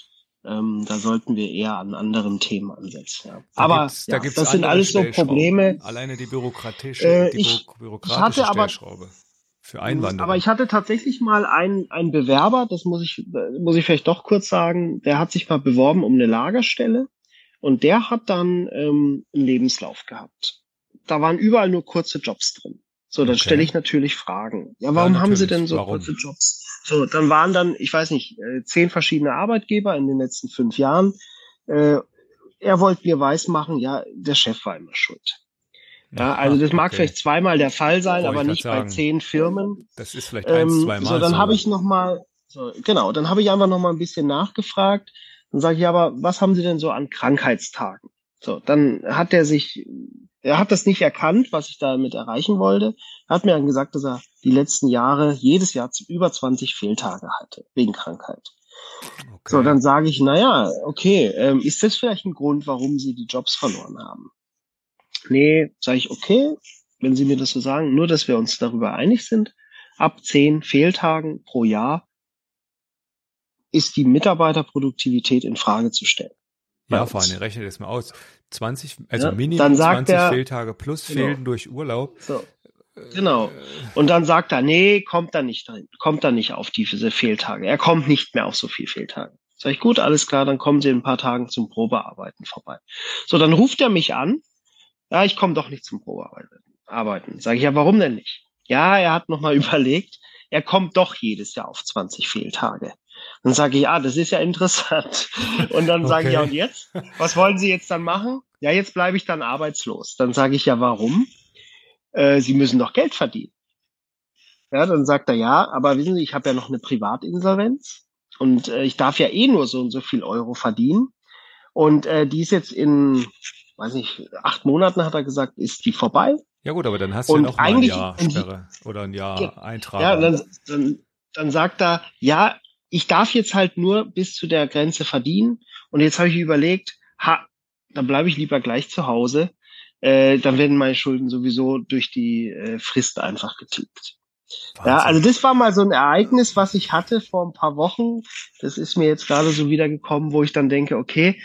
Ähm, da sollten wir eher an anderen Themen ansetzen. Ja. Da Aber gibt's- da ja, gibt's das sind alles so. Probleme. Alleine die bürokratische, Äh, die ich- Bü- ich bürokratische hatte aber- für Einwanderer. Aber ich hatte tatsächlich mal einen, einen Bewerber, das muss ich, muss ich vielleicht doch kurz sagen, der hat sich mal beworben um eine Lagerstelle und der hat dann ähm, einen Lebenslauf gehabt. Da waren überall nur kurze Jobs drin. So, dann Okay. stelle ich natürlich Fragen. Ja, warum Ja, haben Sie denn so Warum? kurze Jobs? So, dann waren dann, ich weiß nicht, äh, zehn verschiedene Arbeitgeber in den letzten fünf Jahren. Äh, er wollte mir weismachen, ja, der Chef war immer schuld. Ja, also das mag okay. vielleicht zweimal der Fall sein, Wollte aber ich nicht bei sagen. zehn Firmen. Das ist vielleicht eins, Ähm, zwei Mal so, dann habe ich noch mal, so, genau, dann habe ich einfach noch mal ein bisschen nachgefragt. Dann sage ich, ja, aber was haben Sie denn so an Krankheitstagen? So, dann hat er sich, er hat das nicht erkannt, was ich damit erreichen wollte. Er hat mir dann gesagt, dass er die letzten Jahre jedes Jahr über 20 Fehltage hatte, wegen Krankheit. okay. So, dann sage ich, na ja, okay, ähm, ist das vielleicht ein Grund, warum Sie die Jobs verloren haben? Nee, sage ich, okay, wenn Sie mir das so sagen, nur dass wir uns darüber einig sind, ab zehn Fehltagen pro Jahr ist die Mitarbeiterproduktivität in Frage zu stellen. Ja, vor allem, rechne das mal aus. 20, also Ja, Minimum dann sagt 20 er- Fehltage plus Genau. Fehlen durch Urlaub. So, genau. Und dann sagt er, nee, kommt da nicht rein, kommt da nicht auf diese Fehltage. Er kommt nicht mehr auf so viel Fehltage. Sag ich, gut, alles klar, dann kommen Sie in ein paar Tagen zum Probearbeiten vorbei. So, dann ruft er mich an. Ja, ich komme doch nicht zum Probearbeiten. Arbeiten. Sag ich, ja, warum denn nicht? Ja, er hat nochmal überlegt, er kommt doch jedes Jahr auf 20 Fehltage. Dann sage ich, ja, das ist ja interessant. Und dann sage ich, ja, Okay. und jetzt? Was wollen Sie jetzt dann machen? Ja, jetzt bleibe ich dann arbeitslos. Dann sage ich, ja, warum? Äh, Sie müssen doch Geld verdienen. Ja, dann sagt er, ja, aber wissen Sie, ich habe ja noch eine Privatinsolvenz und äh, ich darf ja eh nur so und so viel Euro verdienen. Und äh, die ist jetzt in, weiß nicht, acht Monaten, hat er gesagt, ist die vorbei. Ja gut, aber dann hast du Und ja noch mal ein Jahr Sperre oder ein Jahr Ja, Eintrag. Ja, dann, dann, dann sagt er, ja, ich darf jetzt halt nur bis zu der Grenze verdienen. Und jetzt habe ich überlegt, ha, dann bleibe ich lieber gleich zu Hause. Äh, dann werden meine Schulden sowieso durch die äh, Frist einfach getilgt. Ja, also das war mal so ein Ereignis, was ich hatte vor ein paar Wochen. Das ist mir jetzt gerade so wiedergekommen, wo ich dann denke, okay,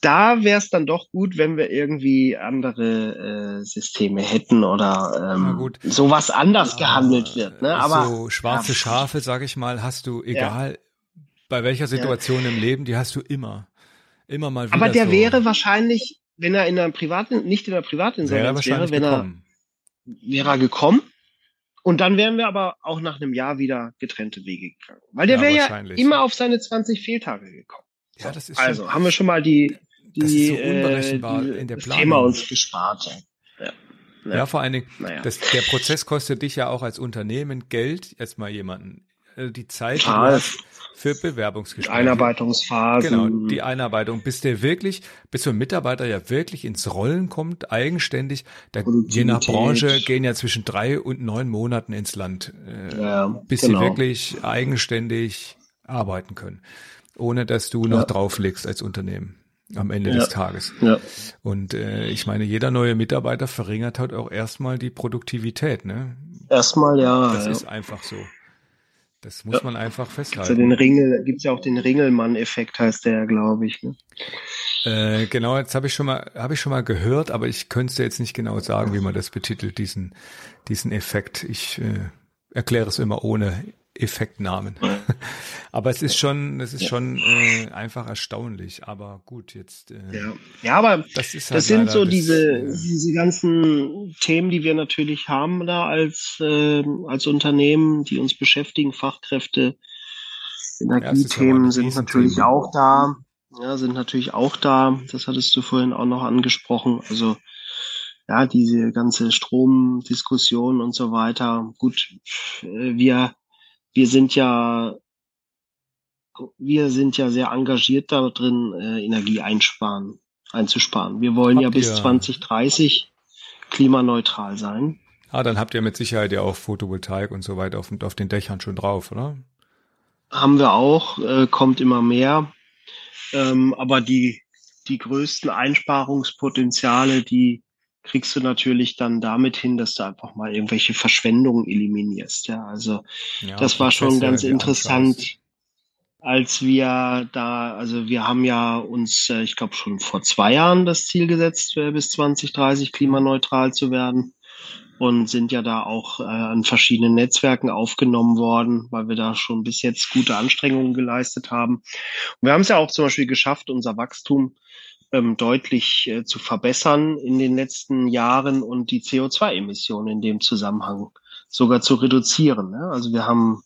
da wäre es dann doch gut, wenn wir irgendwie andere äh, Systeme hätten oder ähm, sowas anders gehandelt wird. Ne? Aber so schwarze ja. Schafe, sag ich mal, hast du egal bei welcher Situation im Leben, die hast du immer. Immer mal wieder. Aber der so. wäre wahrscheinlich, wenn er in einer privaten, nicht in einer wäre Privatinsolvenz wäre, wahrscheinlich wenn er, gekommen. wäre er gekommen. Und dann wären wir aber auch nach einem Jahr wieder getrennte Wege gegangen. Weil der Ja, wäre ja immer auf seine 20 Fehltage gekommen. Ja, das ist also schon, haben wir schon mal die, die, Das ist so äh, unberechenbar die in der das Planung. Thema uns gespart. Ja. ja, vor allen Dingen, Naja. das, der Prozess kostet dich ja auch als Unternehmen Geld, jetzt mal jemanden, äh, die Zeit hast für Die Bewerbungsgespräche. Einarbeitungsphasen. Genau, die Einarbeitung, bis der wirklich, bis so ein Mitarbeiter ja wirklich ins Rollen kommt, eigenständig. Da, je nach. Branche gehen ja zwischen drei und neun Monaten ins Land, äh, ja, bis genau. sie wirklich eigenständig arbeiten können, ohne dass du noch Ja. drauflegst als Unternehmen am Ende Ja. des Tages. Ja. Und äh, ich meine, jeder neue Mitarbeiter verringert halt auch erstmal die Produktivität. Ne? Erstmal ja. Das ja. ist einfach so. Das muss man einfach Gibt's ja festhalten. den Ringel, gibt's ja auch den Ringelmann-Effekt, heißt der ja, glaube ich. Ne? Äh, genau, jetzt habe ich schon mal, habe ich schon mal gehört, aber ich könnte es jetzt nicht genau sagen, wie man das betitelt, diesen, diesen Effekt. Ich äh, erkläre es immer ohne Effektnamen. aber es ist schon, es ist schon äh, einfach erstaunlich. Aber gut, jetzt. Äh, Ja. ja, aber Das halt das sind so das, diese, äh, diese ganzen Themen, die wir natürlich haben da als, äh, als Unternehmen, die uns beschäftigen, Fachkräfte, Ja, es ist aber ein Energiethemen sind natürlich auch da. Ja, sind natürlich auch da. Das hattest du vorhin auch noch angesprochen. Also ja, diese ganze Stromdiskussion und so weiter. Gut, äh, wir, wir sind ja, wir sind ja sehr engagiert da drin, äh, Energie einsparen, einzusparen. Wir wollen habt ja bis 2030 klimaneutral sein. Ah, dann habt ihr mit Sicherheit ja auch Photovoltaik und so weiter auf, auf den Dächern schon drauf, oder? Haben wir auch, äh, kommt immer mehr. Ähm, aber die, die größten Einsparungspotenziale, die kriegst du natürlich dann damit hin, dass du einfach mal irgendwelche Verschwendungen eliminierst. Ja, also ja, das war schon ganz interessant, anschaust. als wir da, also wir haben ja uns, äh, ich glaube schon vor zwei Jahren das Ziel gesetzt, äh, bis 2030 klimaneutral zu werden und sind ja da auch äh, an verschiedenen Netzwerken aufgenommen worden, weil wir da schon bis jetzt gute Anstrengungen geleistet haben. Und wir haben es ja auch zum Beispiel geschafft, unser Wachstum ähm, deutlich äh, zu verbessern in den letzten Jahren und die CO2-Emissionen in dem Zusammenhang sogar zu reduzieren. Ne? Also wir haben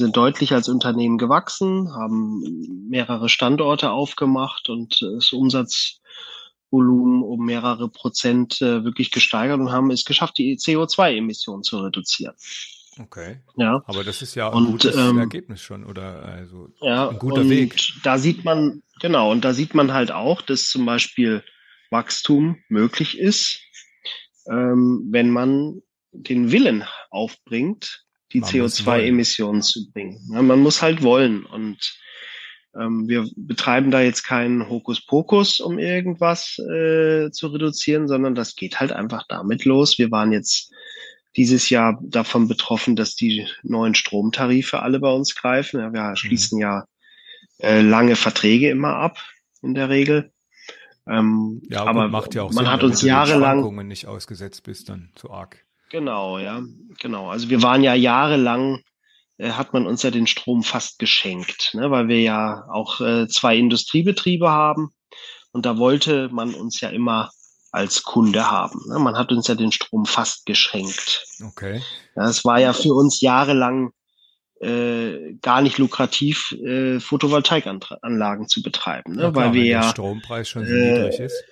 sind deutlich als Unternehmen gewachsen, haben mehrere Standorte aufgemacht und äh, das Umsatzvolumen um mehrere Prozent äh, wirklich gesteigert und haben es geschafft, die CO2-Emissionen zu reduzieren. Okay. Ja. Aber das ist ja ein und, gutes ähm, Ergebnis schon oder also ja, ein guter und Weg. Da sieht man, genau, und da sieht man halt auch, dass zum Beispiel Wachstum möglich ist, ähm, wenn man den Willen aufbringt, die CO2-Emissionen zu bringen. Ja, man muss halt wollen. Und ähm, wir betreiben da jetzt keinen Hokuspokus, um irgendwas äh, zu reduzieren, sondern das geht halt einfach damit los. Wir waren jetzt dieses Jahr davon betroffen, dass die neuen Stromtarife alle bei uns greifen. Ja, wir mhm. schließen mhm. ja äh, lange Verträge immer ab in der Regel. Ähm, ja, aber macht ja auch man Sinn, hat uns jahrelang nicht ausgesetzt bist dann zu arg. Genau, ja, genau. Also wir waren ja jahrelang äh, hat man uns ja den Strom fast geschenkt, ne, weil wir ja auch äh, zwei Industriebetriebe haben und da wollte man uns ja immer als Kunde haben. Ne? Man hat uns ja den Strom fast geschenkt. Okay. Das war ja für uns jahrelang äh, gar nicht lukrativ, äh, Photovoltaikanlagen zu betreiben, ne? Ja, klar, weil wir ja der Strompreis schon so äh, niedrig ist.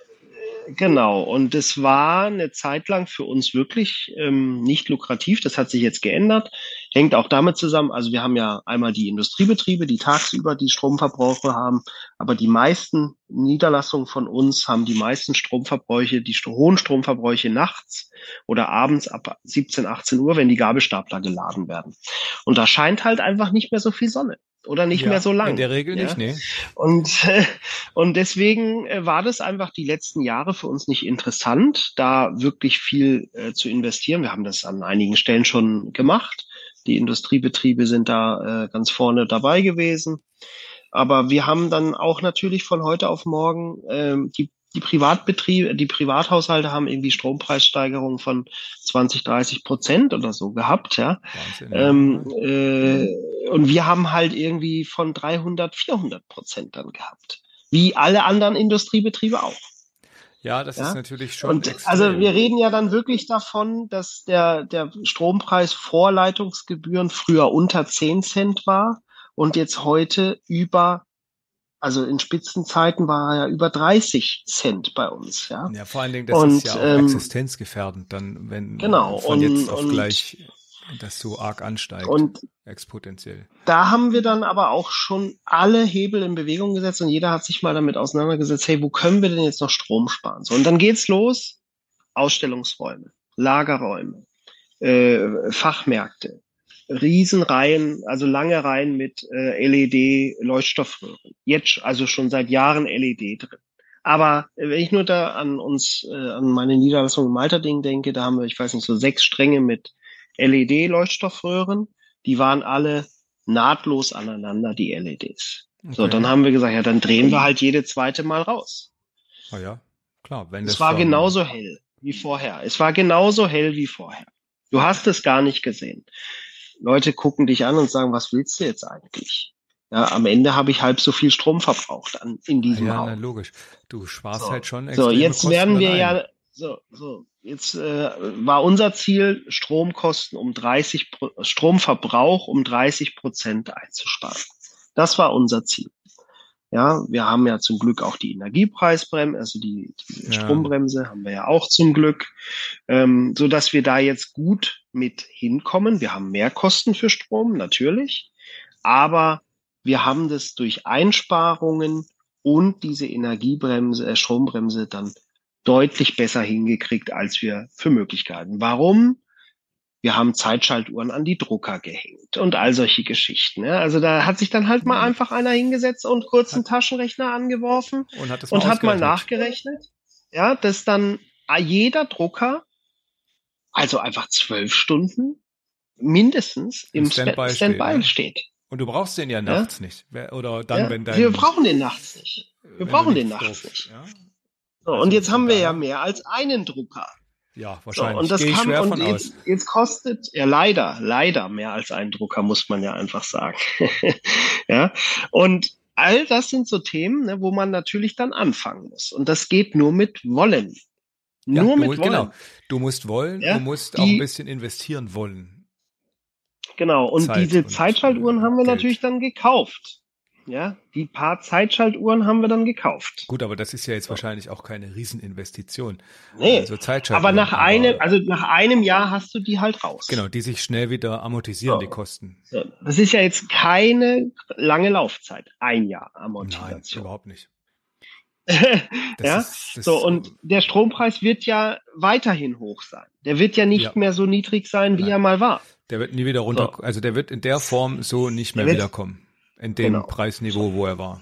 Genau, und es war eine Zeit lang für uns wirklich ähm, nicht lukrativ. Das hat sich jetzt geändert. Hängt auch damit zusammen, also wir haben ja einmal die Industriebetriebe, die tagsüber die Stromverbrauche haben, aber die meisten Niederlassungen von uns haben die meisten Stromverbräuche, die hohen Stromverbräuche nachts oder abends ab 17, 18 Uhr, wenn die Gabelstapler geladen werden. Und da scheint halt einfach nicht mehr so viel Sonne oder nicht ja, mehr so lang. In der Regel ja? nicht, nee. Und, äh, und deswegen äh, war das einfach die letzten Jahre für uns nicht interessant, da wirklich viel äh, zu investieren. Wir haben das an einigen Stellen schon gemacht. Die Industriebetriebe sind da äh, ganz vorne dabei gewesen. Aber wir haben dann auch natürlich von heute auf morgen äh, die die Privatbetriebe, die Privathaushalte haben irgendwie Strompreissteigerungen von 20, 30 Prozent oder so gehabt, ja. Wahnsinn, ähm, äh, und wir haben halt irgendwie von 300, 400 Prozent dann gehabt. Wie alle anderen Industriebetriebe auch. Ja, das ja? ist natürlich schon. Und extrem. also wir reden ja dann wirklich davon, dass der, der Strompreis vor Leitungsgebühren früher unter 10 Cent war und jetzt heute über also in Spitzenzeiten war er ja über 30 Cent bei uns, ja. Ja, vor allen Dingen, das und, ist ja auch ähm, existenzgefährdend, dann, wenn genau, von und, jetzt auf und, gleich das so arg ansteigt, und exponentiell. Da haben wir dann aber auch schon alle Hebel in Bewegung gesetzt und jeder hat sich mal damit auseinandergesetzt, hey, wo können wir denn jetzt noch Strom sparen? So, und dann geht's los, Ausstellungsräume, Lagerräume, äh, Fachmärkte, Riesenreihen, also lange Reihen mit äh, LED-Leuchtstoffröhren. Jetzt also schon seit Jahren LED drin. Aber äh, wenn ich nur da an uns, äh, an meine Niederlassung im Malterding denke, da haben wir, ich weiß nicht, so sechs Stränge mit LED-Leuchtstoffröhren. Die waren alle nahtlos aneinander, die LEDs. Okay. So, dann haben wir gesagt, ja, dann drehen wir halt jede zweite Mal raus. Ah ja, klar. Wenn es war genauso hell wie vorher. Es war genauso hell wie vorher. Du hast es gar nicht gesehen. Leute gucken dich an und sagen, was willst du jetzt eigentlich? Ja, am Ende habe ich halb so viel Strom verbraucht an, in diesem ja, Raum. Ja, logisch. Du sparst so. halt schon So, jetzt werden wir ja, so, so, jetzt äh, war unser Ziel, Stromkosten um 30%, Stromverbrauch um 30 Prozent einzusparen. Das war unser Ziel. Ja, wir haben ja zum Glück auch die Energiepreisbremse, also die, die Ja. Strombremse haben wir ja auch zum Glück, ähm, so dass wir da jetzt gut mit hinkommen. Wir haben mehr Kosten für Strom, natürlich, aber wir haben das durch Einsparungen und diese Energiebremse, äh, Strombremse dann deutlich besser hingekriegt, als wir für möglich gehalten. Warum? Wir haben Zeitschaltuhren an die Drucker gehängt und all solche Geschichten. Ja. Also da hat sich dann halt mal Mhm. einfach einer hingesetzt und kurz einen Taschenrechner angeworfen Und hat das und hat mal nachgerechnet, ja, dass dann jeder Drucker, also einfach zwölf Stunden mindestens Im im Standby, Standby Standby steht, steht. Und du brauchst den ja nachts nicht. Wer- Oder dann, ja. wenn dein, wir brauchen den nachts nicht. wir brauchen den nachts nicht. Ja, So, Also und jetzt haben wir ja mehr als einen Drucker. ja So, wahrscheinlich. und das Gehe kann schwer und von aus. jetzt, jetzt kostet ja leider, leider mehr als ein Drucker, muss man ja einfach sagen. ja. Und all das sind so Themen, ne, wo man natürlich dann anfangen muss. Und das geht nur mit Wollen. Ja, Nur du, mit Wollen. Genau. Du musst wollen, Ja, du musst die- auch ein bisschen investieren wollen. Genau, und Zeit diese und, Zeitschaltuhren äh, haben wir Geld. natürlich dann gekauft. Ja, die paar Zeitschaltuhren haben wir dann gekauft. Gut, aber das ist ja jetzt wahrscheinlich auch keine Rieseninvestition. Nee, Also Zeitschaltuhren, aber nach einem, also nach einem Jahr hast du die halt raus. Genau, die sich schnell wieder amortisieren, So. die Kosten. So, Das ist ja jetzt keine lange Laufzeit. Ein Jahr Nein, Amortisation. überhaupt nicht. Ja, ist- so und der Strompreis wird ja weiterhin hoch sein. Der wird ja nicht Ja. mehr so niedrig sein, wie Nein. er mal war. Der wird nie wieder runter, also der wird in der Form so nicht mehr wiederkommen. In dem Genau. Preisniveau, wo er war.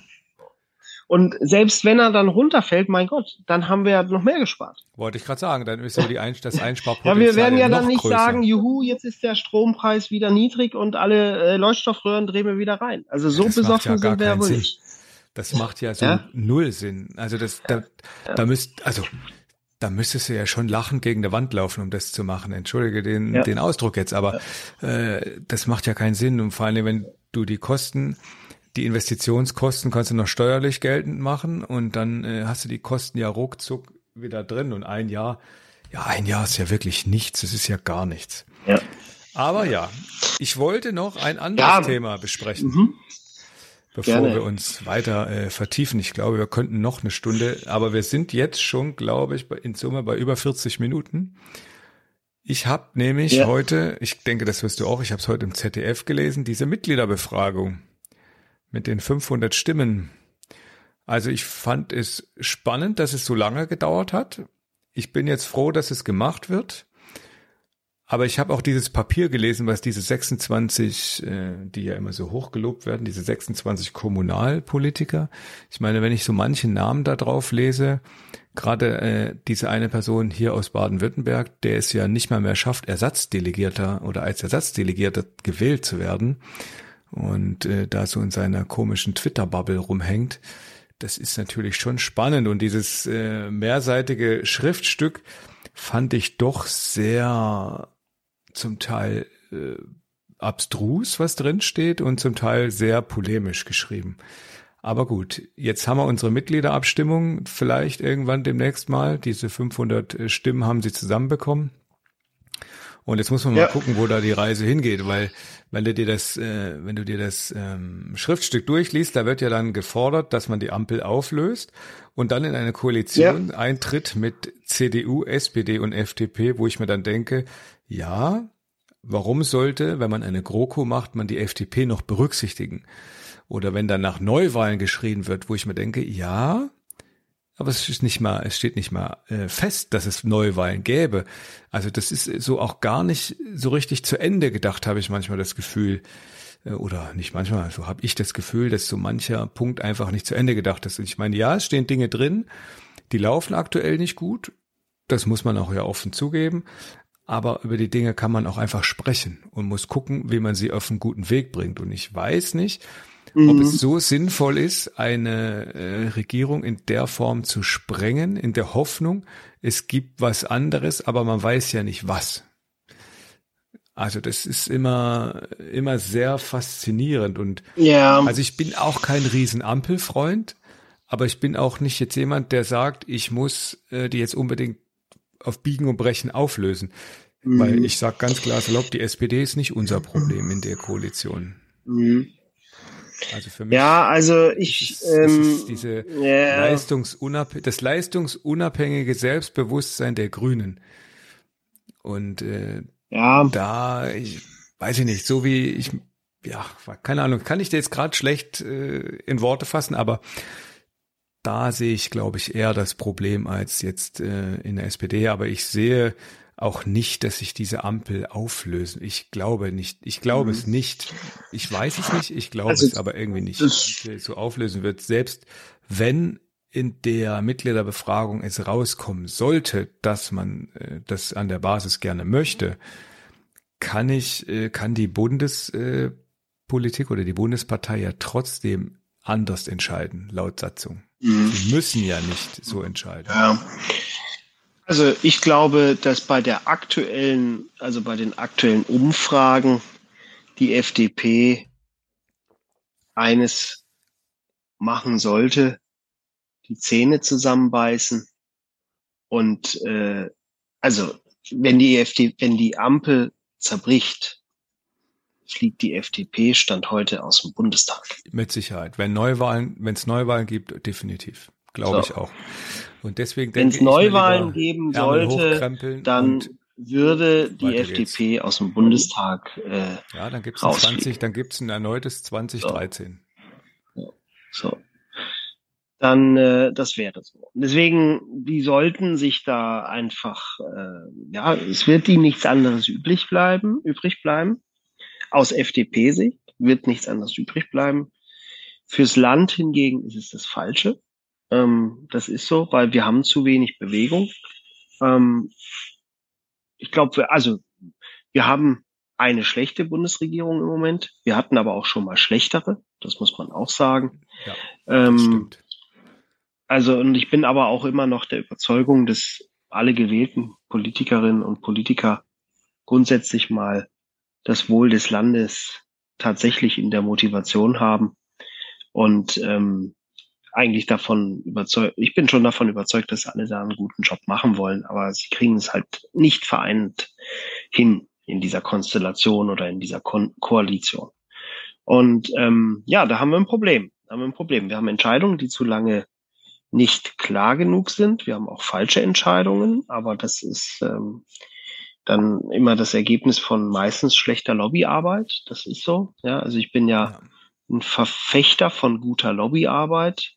Und selbst wenn er dann runterfällt, mein Gott, dann haben wir ja noch mehr gespart. Wollte ich gerade sagen, dann ist ja die Ein das Ja, Einsparpotenzial wir werden ja dann nicht größer. sagen, juhu, jetzt ist der Strompreis wieder niedrig und alle äh, Leuchtstoffröhren drehen wir wieder rein. Also so Das besoffen ja sind wir ja wohl nicht. Das macht ja so Ja? null Sinn. Also das, da, da müsst, also da müsstest du ja schon lachend gegen die Wand laufen, um das zu machen. Entschuldige den, Ja. den Ausdruck jetzt, aber äh, das macht ja keinen Sinn. Und vor allem, wenn du die Kosten, die Investitionskosten kannst du noch steuerlich geltend machen und dann äh, hast du die Kosten ja ruckzuck wieder drin und ein Jahr, ja, ein Jahr ist ja wirklich nichts, es ist ja gar nichts. Ja. Aber ja, ich wollte noch ein anderes Ja. Thema besprechen Mhm. bevor Gerne. wir uns weiter äh, vertiefen. Ich glaube, wir könnten noch eine Stunde, aber wir sind jetzt schon, glaube ich, in Summe bei über 40 Minuten. Ich habe nämlich Ja. heute, ich denke, das wirst du auch, ich habe es heute im ZDF gelesen, diese Mitgliederbefragung mit den 500 Stimmen. Also ich fand es spannend, dass es so lange gedauert hat. Ich bin jetzt froh, dass es gemacht wird. Aber ich habe auch dieses Papier gelesen, was diese 26, äh, die ja immer so hochgelobt werden, diese 26 Kommunalpolitiker. Ich meine, wenn ich so manche Namen da drauf lese, gerade äh, diese eine Person hier aus Baden-Württemberg, der es ja nicht mal mehr schafft, Ersatzdelegierter oder als Ersatzdelegierter gewählt zu werden und äh, da so in seiner komischen Twitter-Bubble rumhängt, das ist natürlich schon spannend und dieses äh, mehrseitige Schriftstück fand ich doch sehr zum Teil äh, abstrus, was drin steht und zum Teil sehr polemisch geschrieben. Aber gut, jetzt haben wir unsere Mitgliederabstimmung vielleicht irgendwann demnächst mal. Diese 500 Stimmen haben sie zusammenbekommen. Und jetzt muss man mal Ja. gucken, wo da die Reise hingeht, weil wenn du dir das, äh, wenn du dir das ähm, Schriftstück durchliest, da wird ja dann gefordert, dass man die Ampel auflöst und dann in eine Koalition eintritt mit CDU, SPD und FDP, wo ich mir dann denke, ja, warum sollte, wenn man eine GroKo macht, man die FDP noch berücksichtigen? Oder wenn dann nach Neuwahlen geschrien wird, wo ich mir denke, ja, aber es ist nicht mal, es steht nicht mal äh, fest, dass es Neuwahlen gäbe. Also das ist so auch gar nicht so richtig zu Ende gedacht, habe ich manchmal das Gefühl. Äh, Oder nicht manchmal, so habe ich das Gefühl, dass so mancher Punkt einfach nicht zu Ende gedacht ist. Und ich meine, ja, es stehen Dinge drin, die laufen aktuell nicht gut. Das muss man auch ja offen zugeben. Aber über die Dinge kann man auch einfach sprechen und muss gucken, wie man sie auf einen guten Weg bringt. Und ich weiß nicht, ob es so sinnvoll ist, eine äh, Regierung in der Form zu sprengen, in der Hoffnung, es gibt was anderes, aber man weiß ja nicht was. Also das ist immer, immer sehr faszinierend und Ja, also ich bin auch kein Riesenampelfreund, aber ich bin auch nicht jetzt jemand, der sagt, ich muss äh, die jetzt unbedingt auf Biegen und Brechen auflösen. Weil ich sag ganz klar salopp, die SPD ist nicht unser Problem in der Koalition. Mhm. Also für mich. Ja, also ich, ist, ähm, ist diese ja. Leistungsunabhängige, das leistungsunabhängige Selbstbewusstsein der Grünen. Und äh, ja, da, ich, weiß ich nicht, so wie ich, ja, keine Ahnung, kann ich dir jetzt gerade schlecht äh, in Worte fassen, aber da sehe ich, glaube ich, eher das Problem als jetzt äh, in der SPD. Aber ich sehe auch nicht, dass sich diese Ampel auflösen. Ich glaube nicht. Ich glaube es nicht. Ich weiß es nicht. Ich glaube Also, es aber irgendwie nicht, das- dass es so auflösen wird. Selbst wenn in der Mitgliederbefragung es rauskommen sollte, dass man äh, das an der Basis gerne möchte, kann ich, äh, kann die Bundespolitik äh, oder die Bundespartei ja trotzdem anders entscheiden, laut Satzung. Mhm. Sie müssen ja nicht so entscheiden. Ja. Also ich glaube, dass bei der aktuellen, also bei den aktuellen Umfragen die FDP eines machen sollte, die Zähne zusammenbeißen und äh, also wenn die FD, wenn die Ampel zerbricht, fliegt die FDP stand heute aus dem Bundestag. Mit Sicherheit. Wenn Neuwahlen, wenn es Neuwahlen gibt, definitiv. Glaube So. ich auch. Und deswegen Wenn denke es ich mir Neuwahlen lieber geben sollte, dann würde die weiter geht's. FDP aus dem Bundestag äh, ja, dann ein rausfliegen. 20, dann gibt's ein erneutes 2013. so. Dann äh, das wäre so. Deswegen, die sollten sich da einfach, äh, ja, es wird ihnen nichts anderes übrig bleiben, übrig bleiben. Aus FDP-Sicht wird nichts anderes übrig bleiben. Fürs Land hingegen ist es das Falsche. Ähm, das ist so, weil wir haben zu wenig Bewegung. Ähm, ich glaube, wir, also wir haben eine schlechte Bundesregierung im Moment. Wir hatten aber auch schon mal schlechtere. Das muss man auch sagen. Ja, Ähm, also, und ich bin aber auch immer noch der Überzeugung, dass alle gewählten Politikerinnen und Politiker grundsätzlich mal das Wohl des Landes tatsächlich in der Motivation haben und ähm, eigentlich davon überzeugt, ich bin schon davon überzeugt, dass alle da einen guten Job machen wollen, aber sie kriegen es halt nicht vereint hin in dieser Konstellation oder in dieser Kon Koalition. Und ähm, ja, da haben wir ein Problem. Da haben wir ein Problem. Wir haben Entscheidungen, die zu lange nicht klar genug sind. Wir haben auch falsche Entscheidungen, aber das ist ähm, dann immer das Ergebnis von meistens schlechter Lobbyarbeit. Das ist so. Ja, also ich bin ja, Ja. ein Verfechter von guter Lobbyarbeit.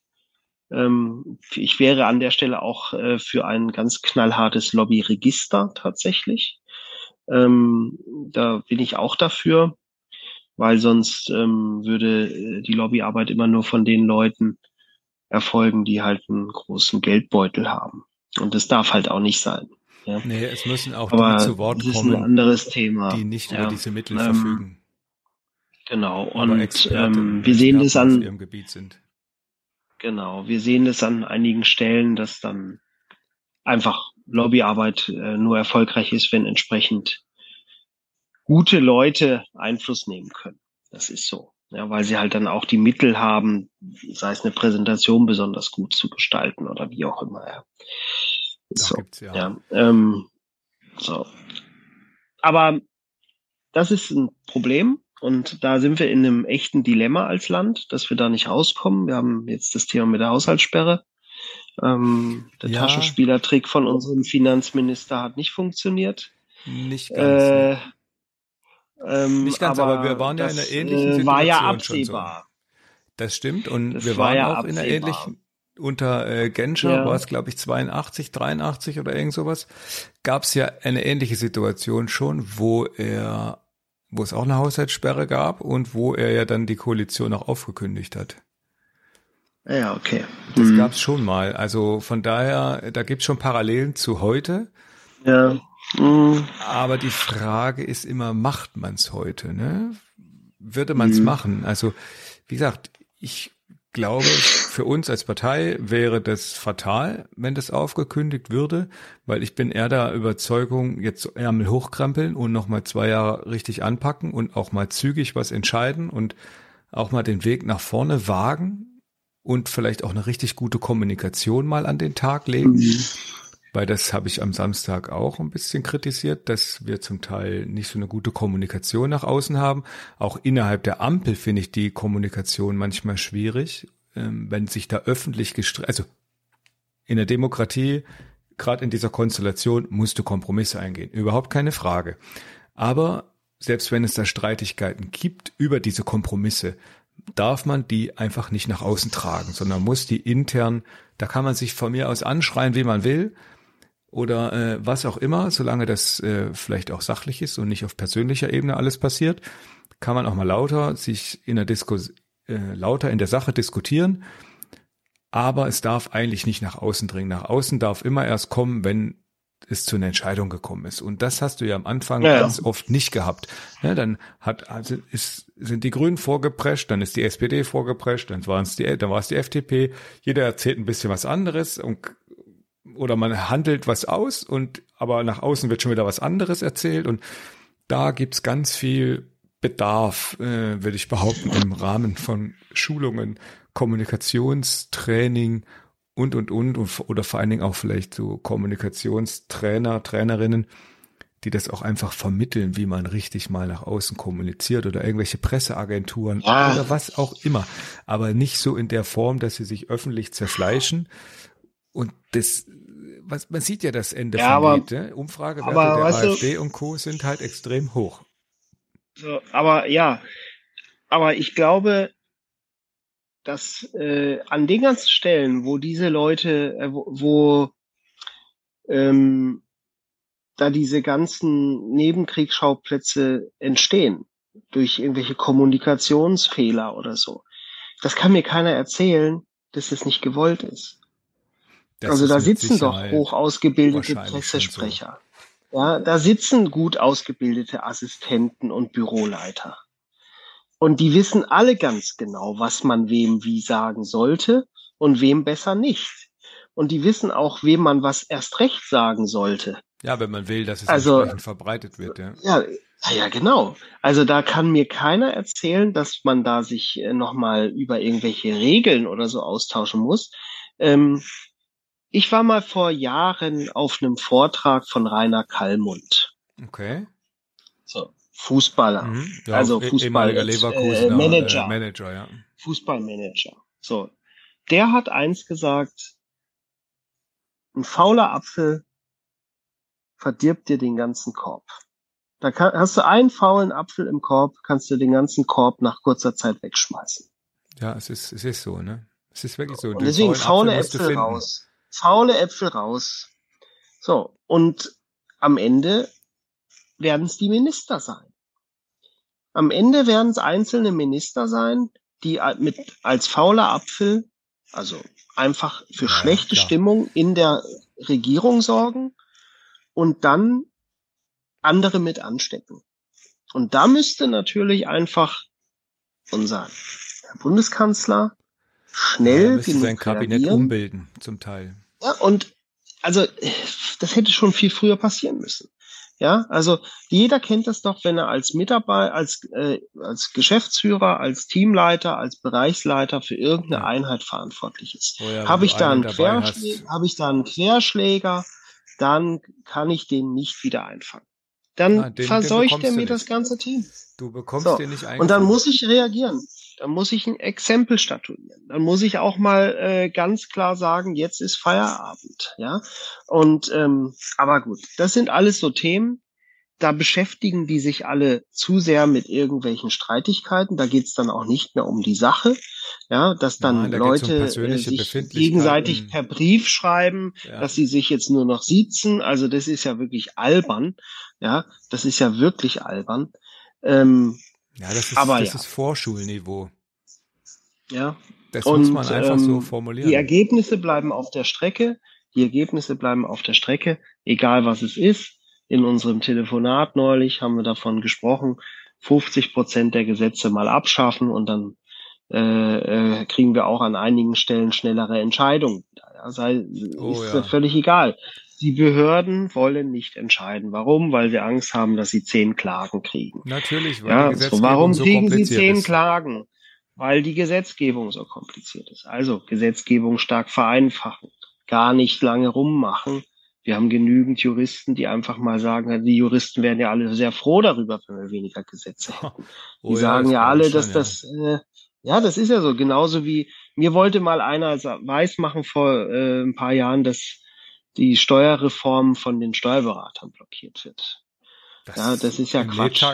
Ähm, ich wäre an der Stelle auch äh, für ein ganz knallhartes Lobbyregister tatsächlich. Ähm, da bin ich auch dafür, weil sonst ähm, würde äh, die Lobbyarbeit immer nur von den Leuten erfolgen, die halt einen großen Geldbeutel haben. Und das darf halt auch nicht sein. Ja. Nee, es müssen auch Aber die zu Wort das ist ein kommen, anderes Thema. die nicht Ja. über diese Mittel Ähm, verfügen. Genau. Und ähm, wir sehen das an, ihrem Gebiet sind. Genau, wir sehen das an einigen Stellen, dass dann einfach Lobbyarbeit äh, nur erfolgreich ist, wenn entsprechend gute Leute Einfluss nehmen können. Das ist so. Ja, weil sie halt dann auch die Mittel haben, sei es eine Präsentation besonders gut zu gestalten oder wie auch immer. Ja. So. gibt's ja. Ja, ähm, so. Aber das ist ein Problem und da sind wir in einem echten Dilemma als Land, dass wir da nicht rauskommen. Wir haben jetzt das Thema mit der Haushaltssperre. Ähm, der Ja. Taschenspielertrick von unserem Finanzminister hat nicht funktioniert. Nicht ganz. Äh, nee. ähm, Nicht ganz, aber wir waren ja in einer ähnlichen äh, war ja Situation schon so. absehbar. Das stimmt. Und Das wir war waren ja auch in einer absehbar. ähnlichen, unter äh, Genscher Ja. war es, glaube ich, 82, 83 oder irgend sowas, gab es ja eine ähnliche Situation schon, wo er, wo es auch eine Haushaltssperre gab und wo er ja dann die Koalition auch aufgekündigt hat. Ja, okay. Das Hm. gab's schon mal. Also von daher, da gibt's schon Parallelen zu heute. Ja. Hm. Aber die Frage ist immer, macht man's heute? Ne? Würde man's Mhm. machen? Also wie gesagt, ich glaube, für uns als Partei wäre das fatal, wenn das aufgekündigt würde, weil ich bin eher der Überzeugung, jetzt Ärmel hochkrempeln und nochmal zwei Jahre richtig anpacken und auch mal zügig was entscheiden und auch mal den Weg nach vorne wagen und vielleicht auch eine richtig gute Kommunikation mal an den Tag legen. Mhm. Weil das habe ich am Samstag auch ein bisschen kritisiert, dass wir zum Teil nicht so eine gute Kommunikation nach außen haben. Auch innerhalb der Ampel finde ich die Kommunikation manchmal schwierig, ähm, wenn sich da öffentlich gestritten, also in der Demokratie, gerade in dieser Konstellation, musst du Kompromisse eingehen. Überhaupt keine Frage. Aber selbst wenn es da Streitigkeiten gibt über diese Kompromisse, darf man die einfach nicht nach außen tragen, sondern muss die intern, da kann man sich von mir aus anschreien, wie man will, oder äh, was auch immer, solange das äh, vielleicht auch sachlich ist und nicht auf persönlicher Ebene alles passiert, kann man auch mal lauter sich in der Diskus äh, lauter in der Sache diskutieren. Aber es darf eigentlich nicht nach außen dringen. Nach außen darf immer erst kommen, wenn es zu einer Entscheidung gekommen ist. Und das hast du ja am Anfang ja, ganz oft nicht gehabt. Ja, dann hat, also ist, sind die Grünen vorgeprescht, dann ist die SPD vorgeprescht, dann waren es die, dann war es die FDP. Jeder erzählt ein bisschen was anderes und oder man handelt was aus und aber nach außen wird schon wieder was anderes erzählt und da gibt's ganz viel Bedarf, äh, würde ich behaupten, im Rahmen von Schulungen, Kommunikationstraining und und und oder vor allen Dingen auch vielleicht so Kommunikationstrainer, Trainerinnen, die das auch einfach vermitteln, wie man richtig mal nach außen kommuniziert oder irgendwelche Presseagenturen ja. oder was auch immer, aber nicht so in der Form, dass sie sich öffentlich zerfleischen und das was, man sieht ja das Ende ja, vom Lied. Ne? Umfragewerte der AfD du, und Co. sind halt extrem hoch. So, aber ja, aber ich glaube, dass äh, an den ganzen Stellen, wo diese Leute, äh, wo, wo ähm, da diese ganzen Nebenkriegsschauplätze entstehen, durch irgendwelche Kommunikationsfehler oder so, das kann mir keiner erzählen, dass es nicht gewollt ist. Das also da sitzen doch hoch ausgebildete Pressesprecher. So. Ja, da sitzen gut ausgebildete Assistenten und Büroleiter. Und die wissen alle ganz genau, was man wem wie sagen sollte und wem besser nicht. Und die wissen auch, wem man was erst recht sagen sollte. Ja, wenn man will, dass es also, entsprechend verbreitet wird, ja. Ja, ja, genau. Also da kann mir keiner erzählen, dass man da sich äh, nochmal über irgendwelche Regeln oder so austauschen muss. Ähm, ich war mal vor Jahren auf einem Vortrag von Rainer Kallmund. Okay. So, Fußballer. Mhm, ja, also e- Fußball äh, äh, Manager. Äh, Manager, ja. Fußballmanager. So. Der hat eins gesagt, ein fauler Apfel verdirbt dir den ganzen Korb. Da kann, hast du einen faulen Apfel im Korb, kannst du den ganzen Korb nach kurzer Zeit wegschmeißen. Ja, es ist, es ist so, ne? Es ist wirklich so. Und deswegen faule Äpfel, Äpfel raus faule Äpfel raus. So, und am Ende werden es die Minister sein. Am Ende werden es einzelne Minister sein, die mit als fauler Apfel, also einfach für ja, schlechte klar. Stimmung in der Regierung sorgen und dann andere mit anstecken. Und da müsste natürlich einfach unser Bundeskanzler schnell ja, sein Kabinett umbilden, zum Teil. Ja, und also das hätte schon viel früher passieren müssen. Ja, also jeder kennt das doch, wenn er als Mitarbeiter, als, äh, als Geschäftsführer, als Teamleiter, als Bereichsleiter für irgendeine Einheit verantwortlich ist. Oh ja, habe ich, da einen Querschläger, habe ich da einen Querschläger, dann kann ich den nicht wieder einfangen. Dann Nein, den, verseucht er mir das ganze Team. Du bekommst so. den nicht eingefangen. Und dann muss ich reagieren dann muss ich ein Exempel statuieren. Dann muss ich auch mal äh, ganz klar sagen, jetzt ist Feierabend, ja. Und ähm, aber gut, das sind alles so Themen. Da beschäftigen die sich alle zu sehr mit irgendwelchen Streitigkeiten. Da geht's dann auch nicht mehr um die Sache, ja, dass dann Nein, da Leute um äh, sich gegenseitig per Brief schreiben, ja. dass sie sich jetzt nur noch siezen. Also das ist ja wirklich albern, ja, das ist ja wirklich albern. Ähm, ja, das ist, Aber das ja. ist Vorschulniveau. Ja. Das und, muss man einfach ähm, so formulieren. Die Ergebnisse bleiben auf der Strecke. Die Ergebnisse bleiben auf der Strecke, egal was es ist. In unserem Telefonat neulich haben wir davon gesprochen, 50 Prozent der Gesetze mal abschaffen und dann äh, äh, kriegen wir auch an einigen Stellen schnellere Entscheidungen. Sei, oh, ist ja. völlig egal. Die Behörden wollen nicht entscheiden. Warum? Weil sie Angst haben, dass sie zehn Klagen kriegen. Natürlich, weil ja, so, warum so kriegen sie zehn ist. Klagen? Weil die Gesetzgebung so kompliziert ist. Also Gesetzgebung stark vereinfachen, gar nicht lange rummachen, Wir haben genügend Juristen, die einfach mal sagen, die Juristen wären ja alle sehr froh darüber, wenn wir weniger Gesetze hätten. Die oh ja, sagen ja alle, dass schon, das, äh, ja, das ist ja so. Genauso wie mir wollte mal einer weismachen vor äh, ein paar Jahren, dass die Steuerreform von den Steuerberatern blockiert wird. Das ja, das ist ja Quatsch.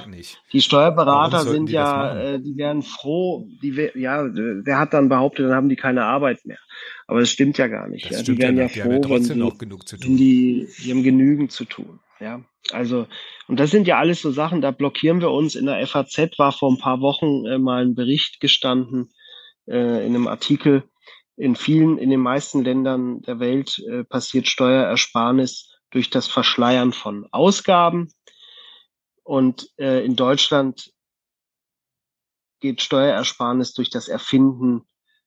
Die Steuerberater sind ja, äh, die wären froh, die ja, wer hat dann behauptet, dann haben die keine Arbeit mehr. Aber das stimmt ja gar nicht. Ja. Die wären ja, ja froh, wenn sie, wenn die, die haben genügend zu tun. Ja, also, und das sind ja alles so Sachen, da blockieren wir uns. In der FAZ war vor ein paar Wochen äh, mal ein Bericht gestanden, äh, in einem Artikel. In vielen, in den meisten Ländern der Welt äh, passiert Steuerersparnis durch das Verschleiern von Ausgaben. Und äh, in Deutschland geht Steuerersparnis durch das Erfinden,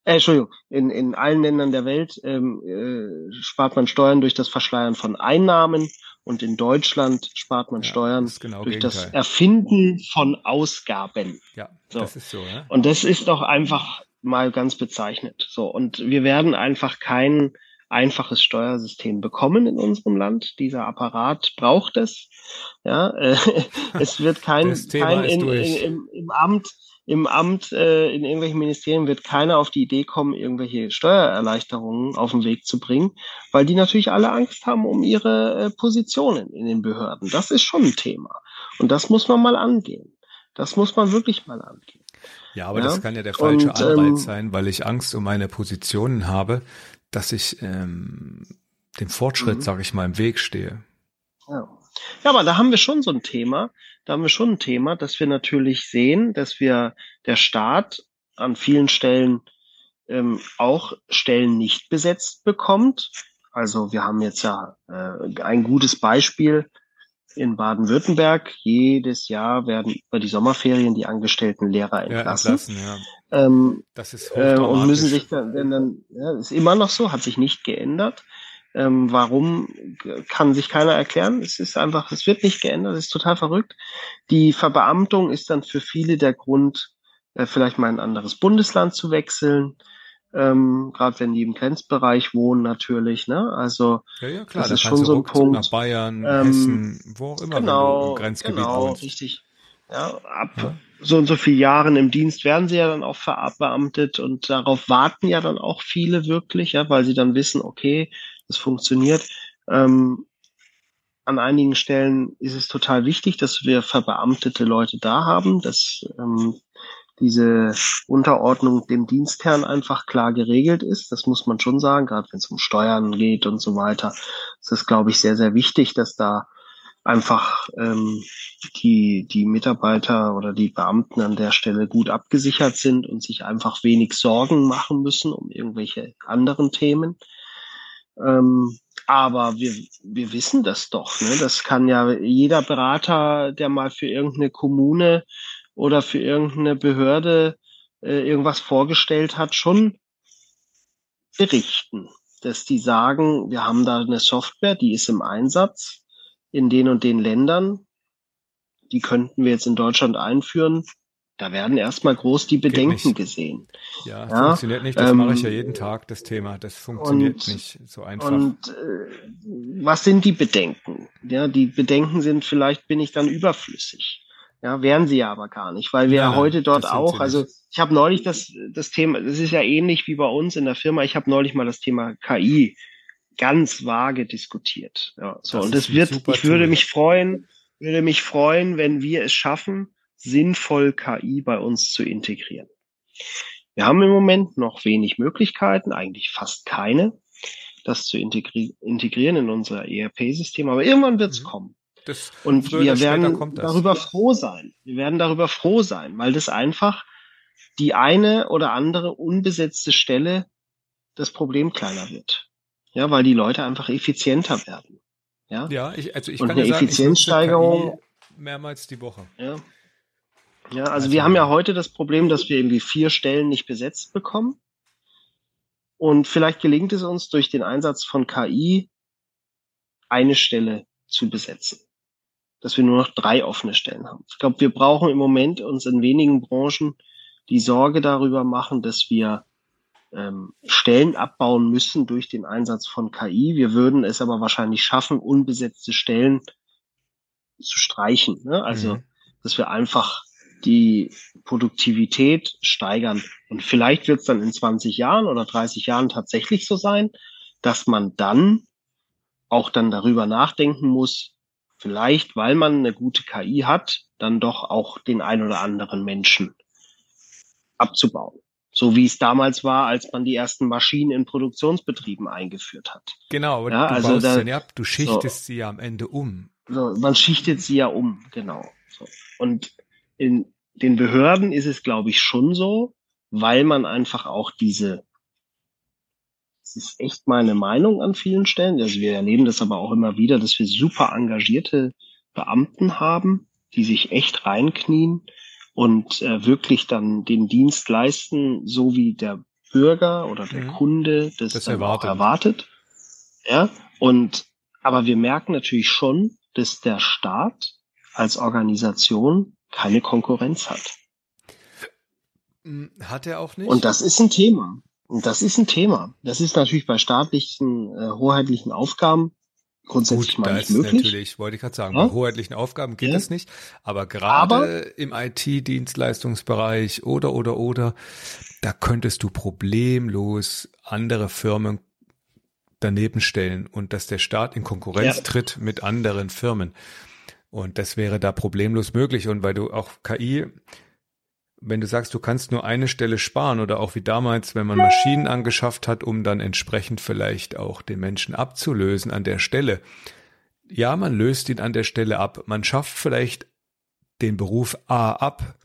äh, Entschuldigung, in, in allen Ländern der Welt ähm, äh, spart man Steuern durch das Verschleiern von Einnahmen und in Deutschland spart man ja, Steuern genau durch Gegenteil. das Erfinden von Ausgaben. Ja, so. das ist so. Ja? Und das ist doch einfach mal ganz bezeichnet. So und wir werden einfach kein einfaches Steuersystem bekommen in unserem Land. Dieser Apparat braucht es. Ja, äh, es wird kein, kein in, in, im, im Amt im Amt, äh, in irgendwelchen Ministerien wird keiner auf die Idee kommen, irgendwelche Steuererleichterungen auf den Weg zu bringen, weil die natürlich alle Angst haben um ihre äh, Positionen in den Behörden. Das ist schon ein Thema. Und das muss man mal angehen. Das muss man wirklich mal angehen. Ja, aber ja? das kann ja der falsche Und, Anreiz ähm, sein, weil ich Angst um meine Positionen habe, dass ich ähm, dem Fortschritt, mhm. sage ich mal, im Weg stehe. Ja. ja, aber da haben wir schon so ein Thema. Da haben wir schon ein Thema, dass wir natürlich sehen, dass wir der Staat an vielen Stellen ähm, auch Stellen nicht besetzt bekommt. Also wir haben jetzt ja äh, ein gutes Beispiel in Baden-Württemberg. Jedes Jahr werden über die Sommerferien die angestellten Lehrer entlassen. Ja, entlassen ja. Ähm, das ist äh, und müssen sich dann, wenn dann, ja, ist immer noch so, hat sich nicht geändert. Ähm, warum kann sich keiner erklären? Es ist einfach, es wird nicht geändert, es ist total verrückt. Die Verbeamtung ist dann für viele der Grund, äh, vielleicht mal ein anderes Bundesland zu wechseln ähm, gerade wenn die im Grenzbereich wohnen natürlich, ne? Also ja, ja, klar, das ist schon so ein Punkt. Nach Bayern, ähm, Hessen, wo auch immer genau, im Grenzgebiet genau, wohnst. richtig. Ja, ab ja. so und so vielen Jahren im Dienst werden sie ja dann auch verbeamtet und darauf warten ja dann auch viele wirklich, ja, weil sie dann wissen, okay, das funktioniert. Ähm, an einigen Stellen ist es total wichtig, dass wir verbeamtete Leute da haben. Das ähm, diese Unterordnung dem Dienstherrn einfach klar geregelt ist. Das muss man schon sagen, gerade wenn es um Steuern geht und so weiter. Es ist, glaube ich, sehr, sehr wichtig, dass da einfach ähm, die, die Mitarbeiter oder die Beamten an der Stelle gut abgesichert sind und sich einfach wenig Sorgen machen müssen um irgendwelche anderen Themen. Ähm, aber wir, wir wissen das doch. Ne? Das kann ja jeder Berater, der mal für irgendeine Kommune oder für irgendeine Behörde äh, irgendwas vorgestellt hat, schon berichten. Dass die sagen, wir haben da eine Software, die ist im Einsatz in den und den Ländern. Die könnten wir jetzt in Deutschland einführen. Da werden erstmal groß die Bedenken gesehen. Ja, ja, funktioniert nicht. Das ähm, mache ich ja jeden Tag, das Thema. Das funktioniert und, nicht so einfach. Und äh, was sind die Bedenken? Ja, die Bedenken sind, vielleicht bin ich dann überflüssig. Ja, wären sie ja aber gar nicht, weil wir ja, heute dort auch, also ich habe neulich das, das Thema, das ist ja ähnlich wie bei uns in der Firma, ich habe neulich mal das Thema KI ganz vage diskutiert. Ja, so, das und das wird, ich würde mich freuen, würde mich freuen, wenn wir es schaffen, sinnvoll KI bei uns zu integrieren. Wir haben im Moment noch wenig Möglichkeiten, eigentlich fast keine, das zu integri integrieren in unser ERP-System, aber irgendwann wird es mhm. kommen. Das und wir werden darüber froh sein. Wir werden darüber froh sein, weil das einfach die eine oder andere unbesetzte Stelle das Problem kleiner wird. Ja, weil die Leute einfach effizienter werden. Ja, ja ich, also ich und kann eine ja sagen, Effizienzsteigerung mehrmals die Woche. Ja. Ja, also, also wir haben ja heute das Problem, dass wir irgendwie vier Stellen nicht besetzt bekommen. Und vielleicht gelingt es uns durch den Einsatz von KI eine Stelle zu besetzen dass wir nur noch drei offene Stellen haben. Ich glaube, wir brauchen im Moment uns in wenigen Branchen die Sorge darüber machen, dass wir ähm, Stellen abbauen müssen durch den Einsatz von KI. Wir würden es aber wahrscheinlich schaffen, unbesetzte Stellen zu streichen. Ne? Also, mhm. dass wir einfach die Produktivität steigern. Und vielleicht wird es dann in 20 Jahren oder 30 Jahren tatsächlich so sein, dass man dann auch dann darüber nachdenken muss, vielleicht, weil man eine gute KI hat, dann doch auch den ein oder anderen Menschen abzubauen. So wie es damals war, als man die ersten Maschinen in Produktionsbetrieben eingeführt hat. Genau, aber ja, du also da, ja ab, du schichtest so, sie ja am Ende um. So, man schichtet sie ja um, genau. So. Und in den Behörden ist es, glaube ich, schon so, weil man einfach auch diese, das ist echt meine Meinung an vielen Stellen, also wir erleben das aber auch immer wieder, dass wir super engagierte Beamten haben, die sich echt reinknien und äh, wirklich dann den Dienst leisten, so wie der Bürger oder der mhm. Kunde das, das erwartet. erwartet. Ja, und aber wir merken natürlich schon, dass der Staat als Organisation keine Konkurrenz hat. Hm, hat er auch nicht? Und das ist ein Thema. Und das ist ein Thema. Das ist natürlich bei staatlichen, äh, hoheitlichen Aufgaben grundsätzlich Gut, mal nicht möglich. Natürlich, wollte ich gerade sagen, ja? bei hoheitlichen Aufgaben geht es nicht. Aber gerade im IT-Dienstleistungsbereich oder, oder, oder, da könntest du problemlos andere Firmen daneben stellen und dass der Staat in Konkurrenz ja. tritt mit anderen Firmen. Und das wäre da problemlos möglich. Und weil du auch KI, wenn du sagst, du kannst nur eine Stelle sparen oder auch wie damals, wenn man Maschinen angeschafft hat, um dann entsprechend vielleicht auch den Menschen abzulösen an der Stelle. Ja, man löst ihn an der Stelle ab. Man schafft vielleicht den Beruf A ab,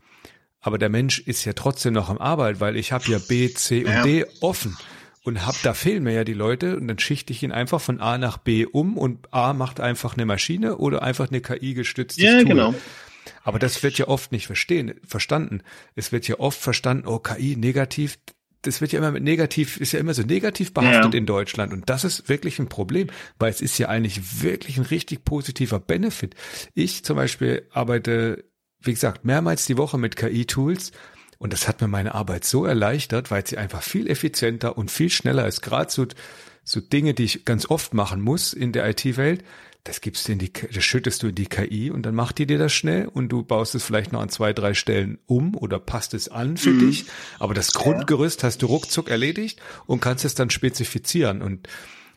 aber der Mensch ist ja trotzdem noch am Arbeit, weil ich habe ja B, C und ja. D offen und hab, da fehlen mir ja die Leute und dann schichte ich ihn einfach von A nach B um und A macht einfach eine Maschine oder einfach eine KI gestützte ja, Tool. Genau. Aber das wird ja oft nicht verstehen, verstanden. Es wird ja oft verstanden, oh, KI negativ, das wird ja immer mit negativ, ist ja immer so negativ behaftet ja. in Deutschland. Und das ist wirklich ein Problem, weil es ist ja eigentlich wirklich ein richtig positiver Benefit. Ich zum Beispiel arbeite, wie gesagt, mehrmals die Woche mit KI-Tools und das hat mir meine Arbeit so erleichtert, weil sie einfach viel effizienter und viel schneller ist. Gerade so, so Dinge, die ich ganz oft machen muss in der IT-Welt, das gibst du in die, das schüttest du in die KI und dann macht die dir das schnell und du baust es vielleicht noch an zwei, drei Stellen um oder passt es an für mhm. dich. Aber das Grundgerüst hast du ruckzuck erledigt und kannst es dann spezifizieren und,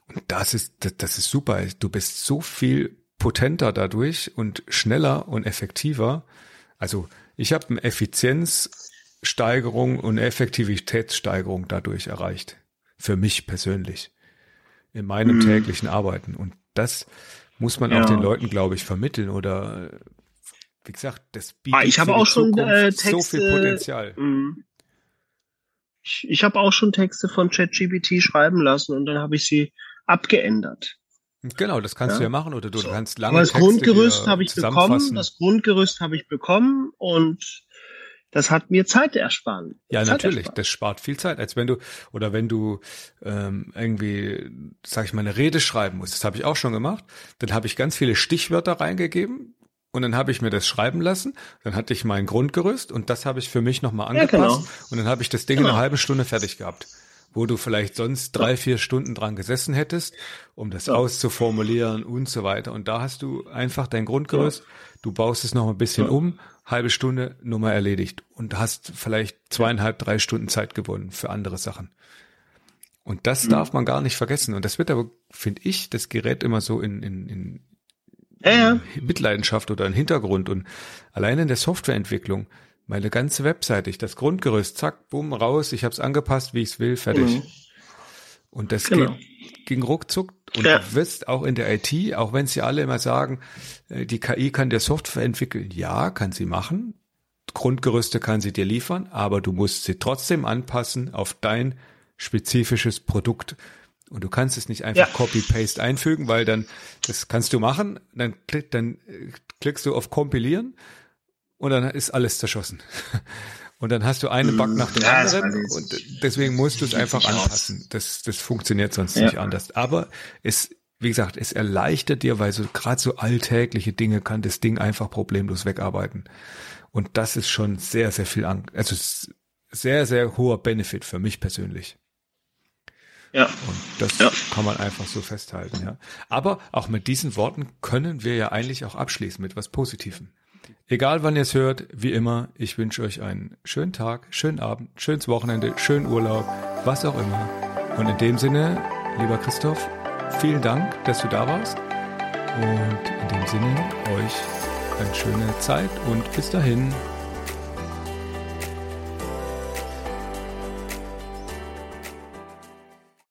und das ist, das, das ist super. Du bist so viel potenter dadurch und schneller und effektiver. Also ich habe eine Effizienz Steigerung und Effektivitätssteigerung dadurch erreicht. Für mich persönlich. In meinem mhm. täglichen Arbeiten. Und das muss man ja. auch den Leuten, glaube ich, vermitteln oder wie gesagt, das bietet ah, ich habe auch schon äh, Texte, so viel Potenzial. Mh. Ich, ich habe auch schon Texte von ChatGPT schreiben lassen und dann habe ich sie abgeändert. Genau, das kannst ja. du ja machen oder du so. kannst lange Aber das Texte Grundgerüst habe ich bekommen, das Grundgerüst habe ich bekommen und das hat mir Zeit erspart. Ja, Zeit natürlich. Erspart. Das spart viel Zeit, als wenn du oder wenn du ähm, irgendwie, sag ich mal, eine Rede schreiben musst. Das habe ich auch schon gemacht. Dann habe ich ganz viele Stichwörter reingegeben und dann habe ich mir das schreiben lassen. Dann hatte ich mein Grundgerüst und das habe ich für mich nochmal angepasst. Ja, genau. Und dann habe ich das Ding genau. in einer halben Stunde fertig gehabt wo du vielleicht sonst drei, vier Stunden dran gesessen hättest, um das ja. auszuformulieren und so weiter. Und da hast du einfach dein Grundgerüst, ja. du baust es noch ein bisschen ja. um halbe Stunde Nummer erledigt und hast vielleicht zweieinhalb, drei Stunden Zeit gewonnen für andere Sachen. Und das mhm. darf man gar nicht vergessen. Und das wird aber, finde ich, das Gerät immer so in, in, in, ja, ja. Mitleidenschaft oder in Hintergrund. Und allein in der Softwareentwicklung, meine ganze Webseite, ich das Grundgerüst, zack, bumm, raus, ich habe es angepasst, wie ich es will, fertig. Mhm. Und das genau. geht, ging ruckzuck. Und ja. du wirst auch in der IT, auch wenn sie alle immer sagen, äh, die KI kann dir Software entwickeln. Ja, kann sie machen. Grundgerüste kann sie dir liefern, aber du musst sie trotzdem anpassen auf dein spezifisches Produkt. Und du kannst es nicht einfach ja. Copy-Paste einfügen, weil dann, das kannst du machen, dann, klick, dann äh, klickst du auf Kompilieren und dann ist alles zerschossen. Und dann hast du einen Bug nach dem ja, anderen und deswegen musst du es einfach anpassen. Das, das funktioniert sonst ja. nicht anders. Aber es, wie gesagt, es erleichtert dir, weil so gerade so alltägliche Dinge kann das Ding einfach problemlos wegarbeiten. Und das ist schon sehr, sehr viel, also sehr, sehr hoher Benefit für mich persönlich. Ja. Und das ja. kann man einfach so festhalten, ja. Aber auch mit diesen Worten können wir ja eigentlich auch abschließen mit was Positivem. Egal wann ihr es hört, wie immer, ich wünsche euch einen schönen Tag, schönen Abend, schönes Wochenende, schönen Urlaub, was auch immer. Und in dem Sinne, lieber Christoph, vielen Dank, dass du da warst. Und in dem Sinne, euch eine schöne Zeit und bis dahin.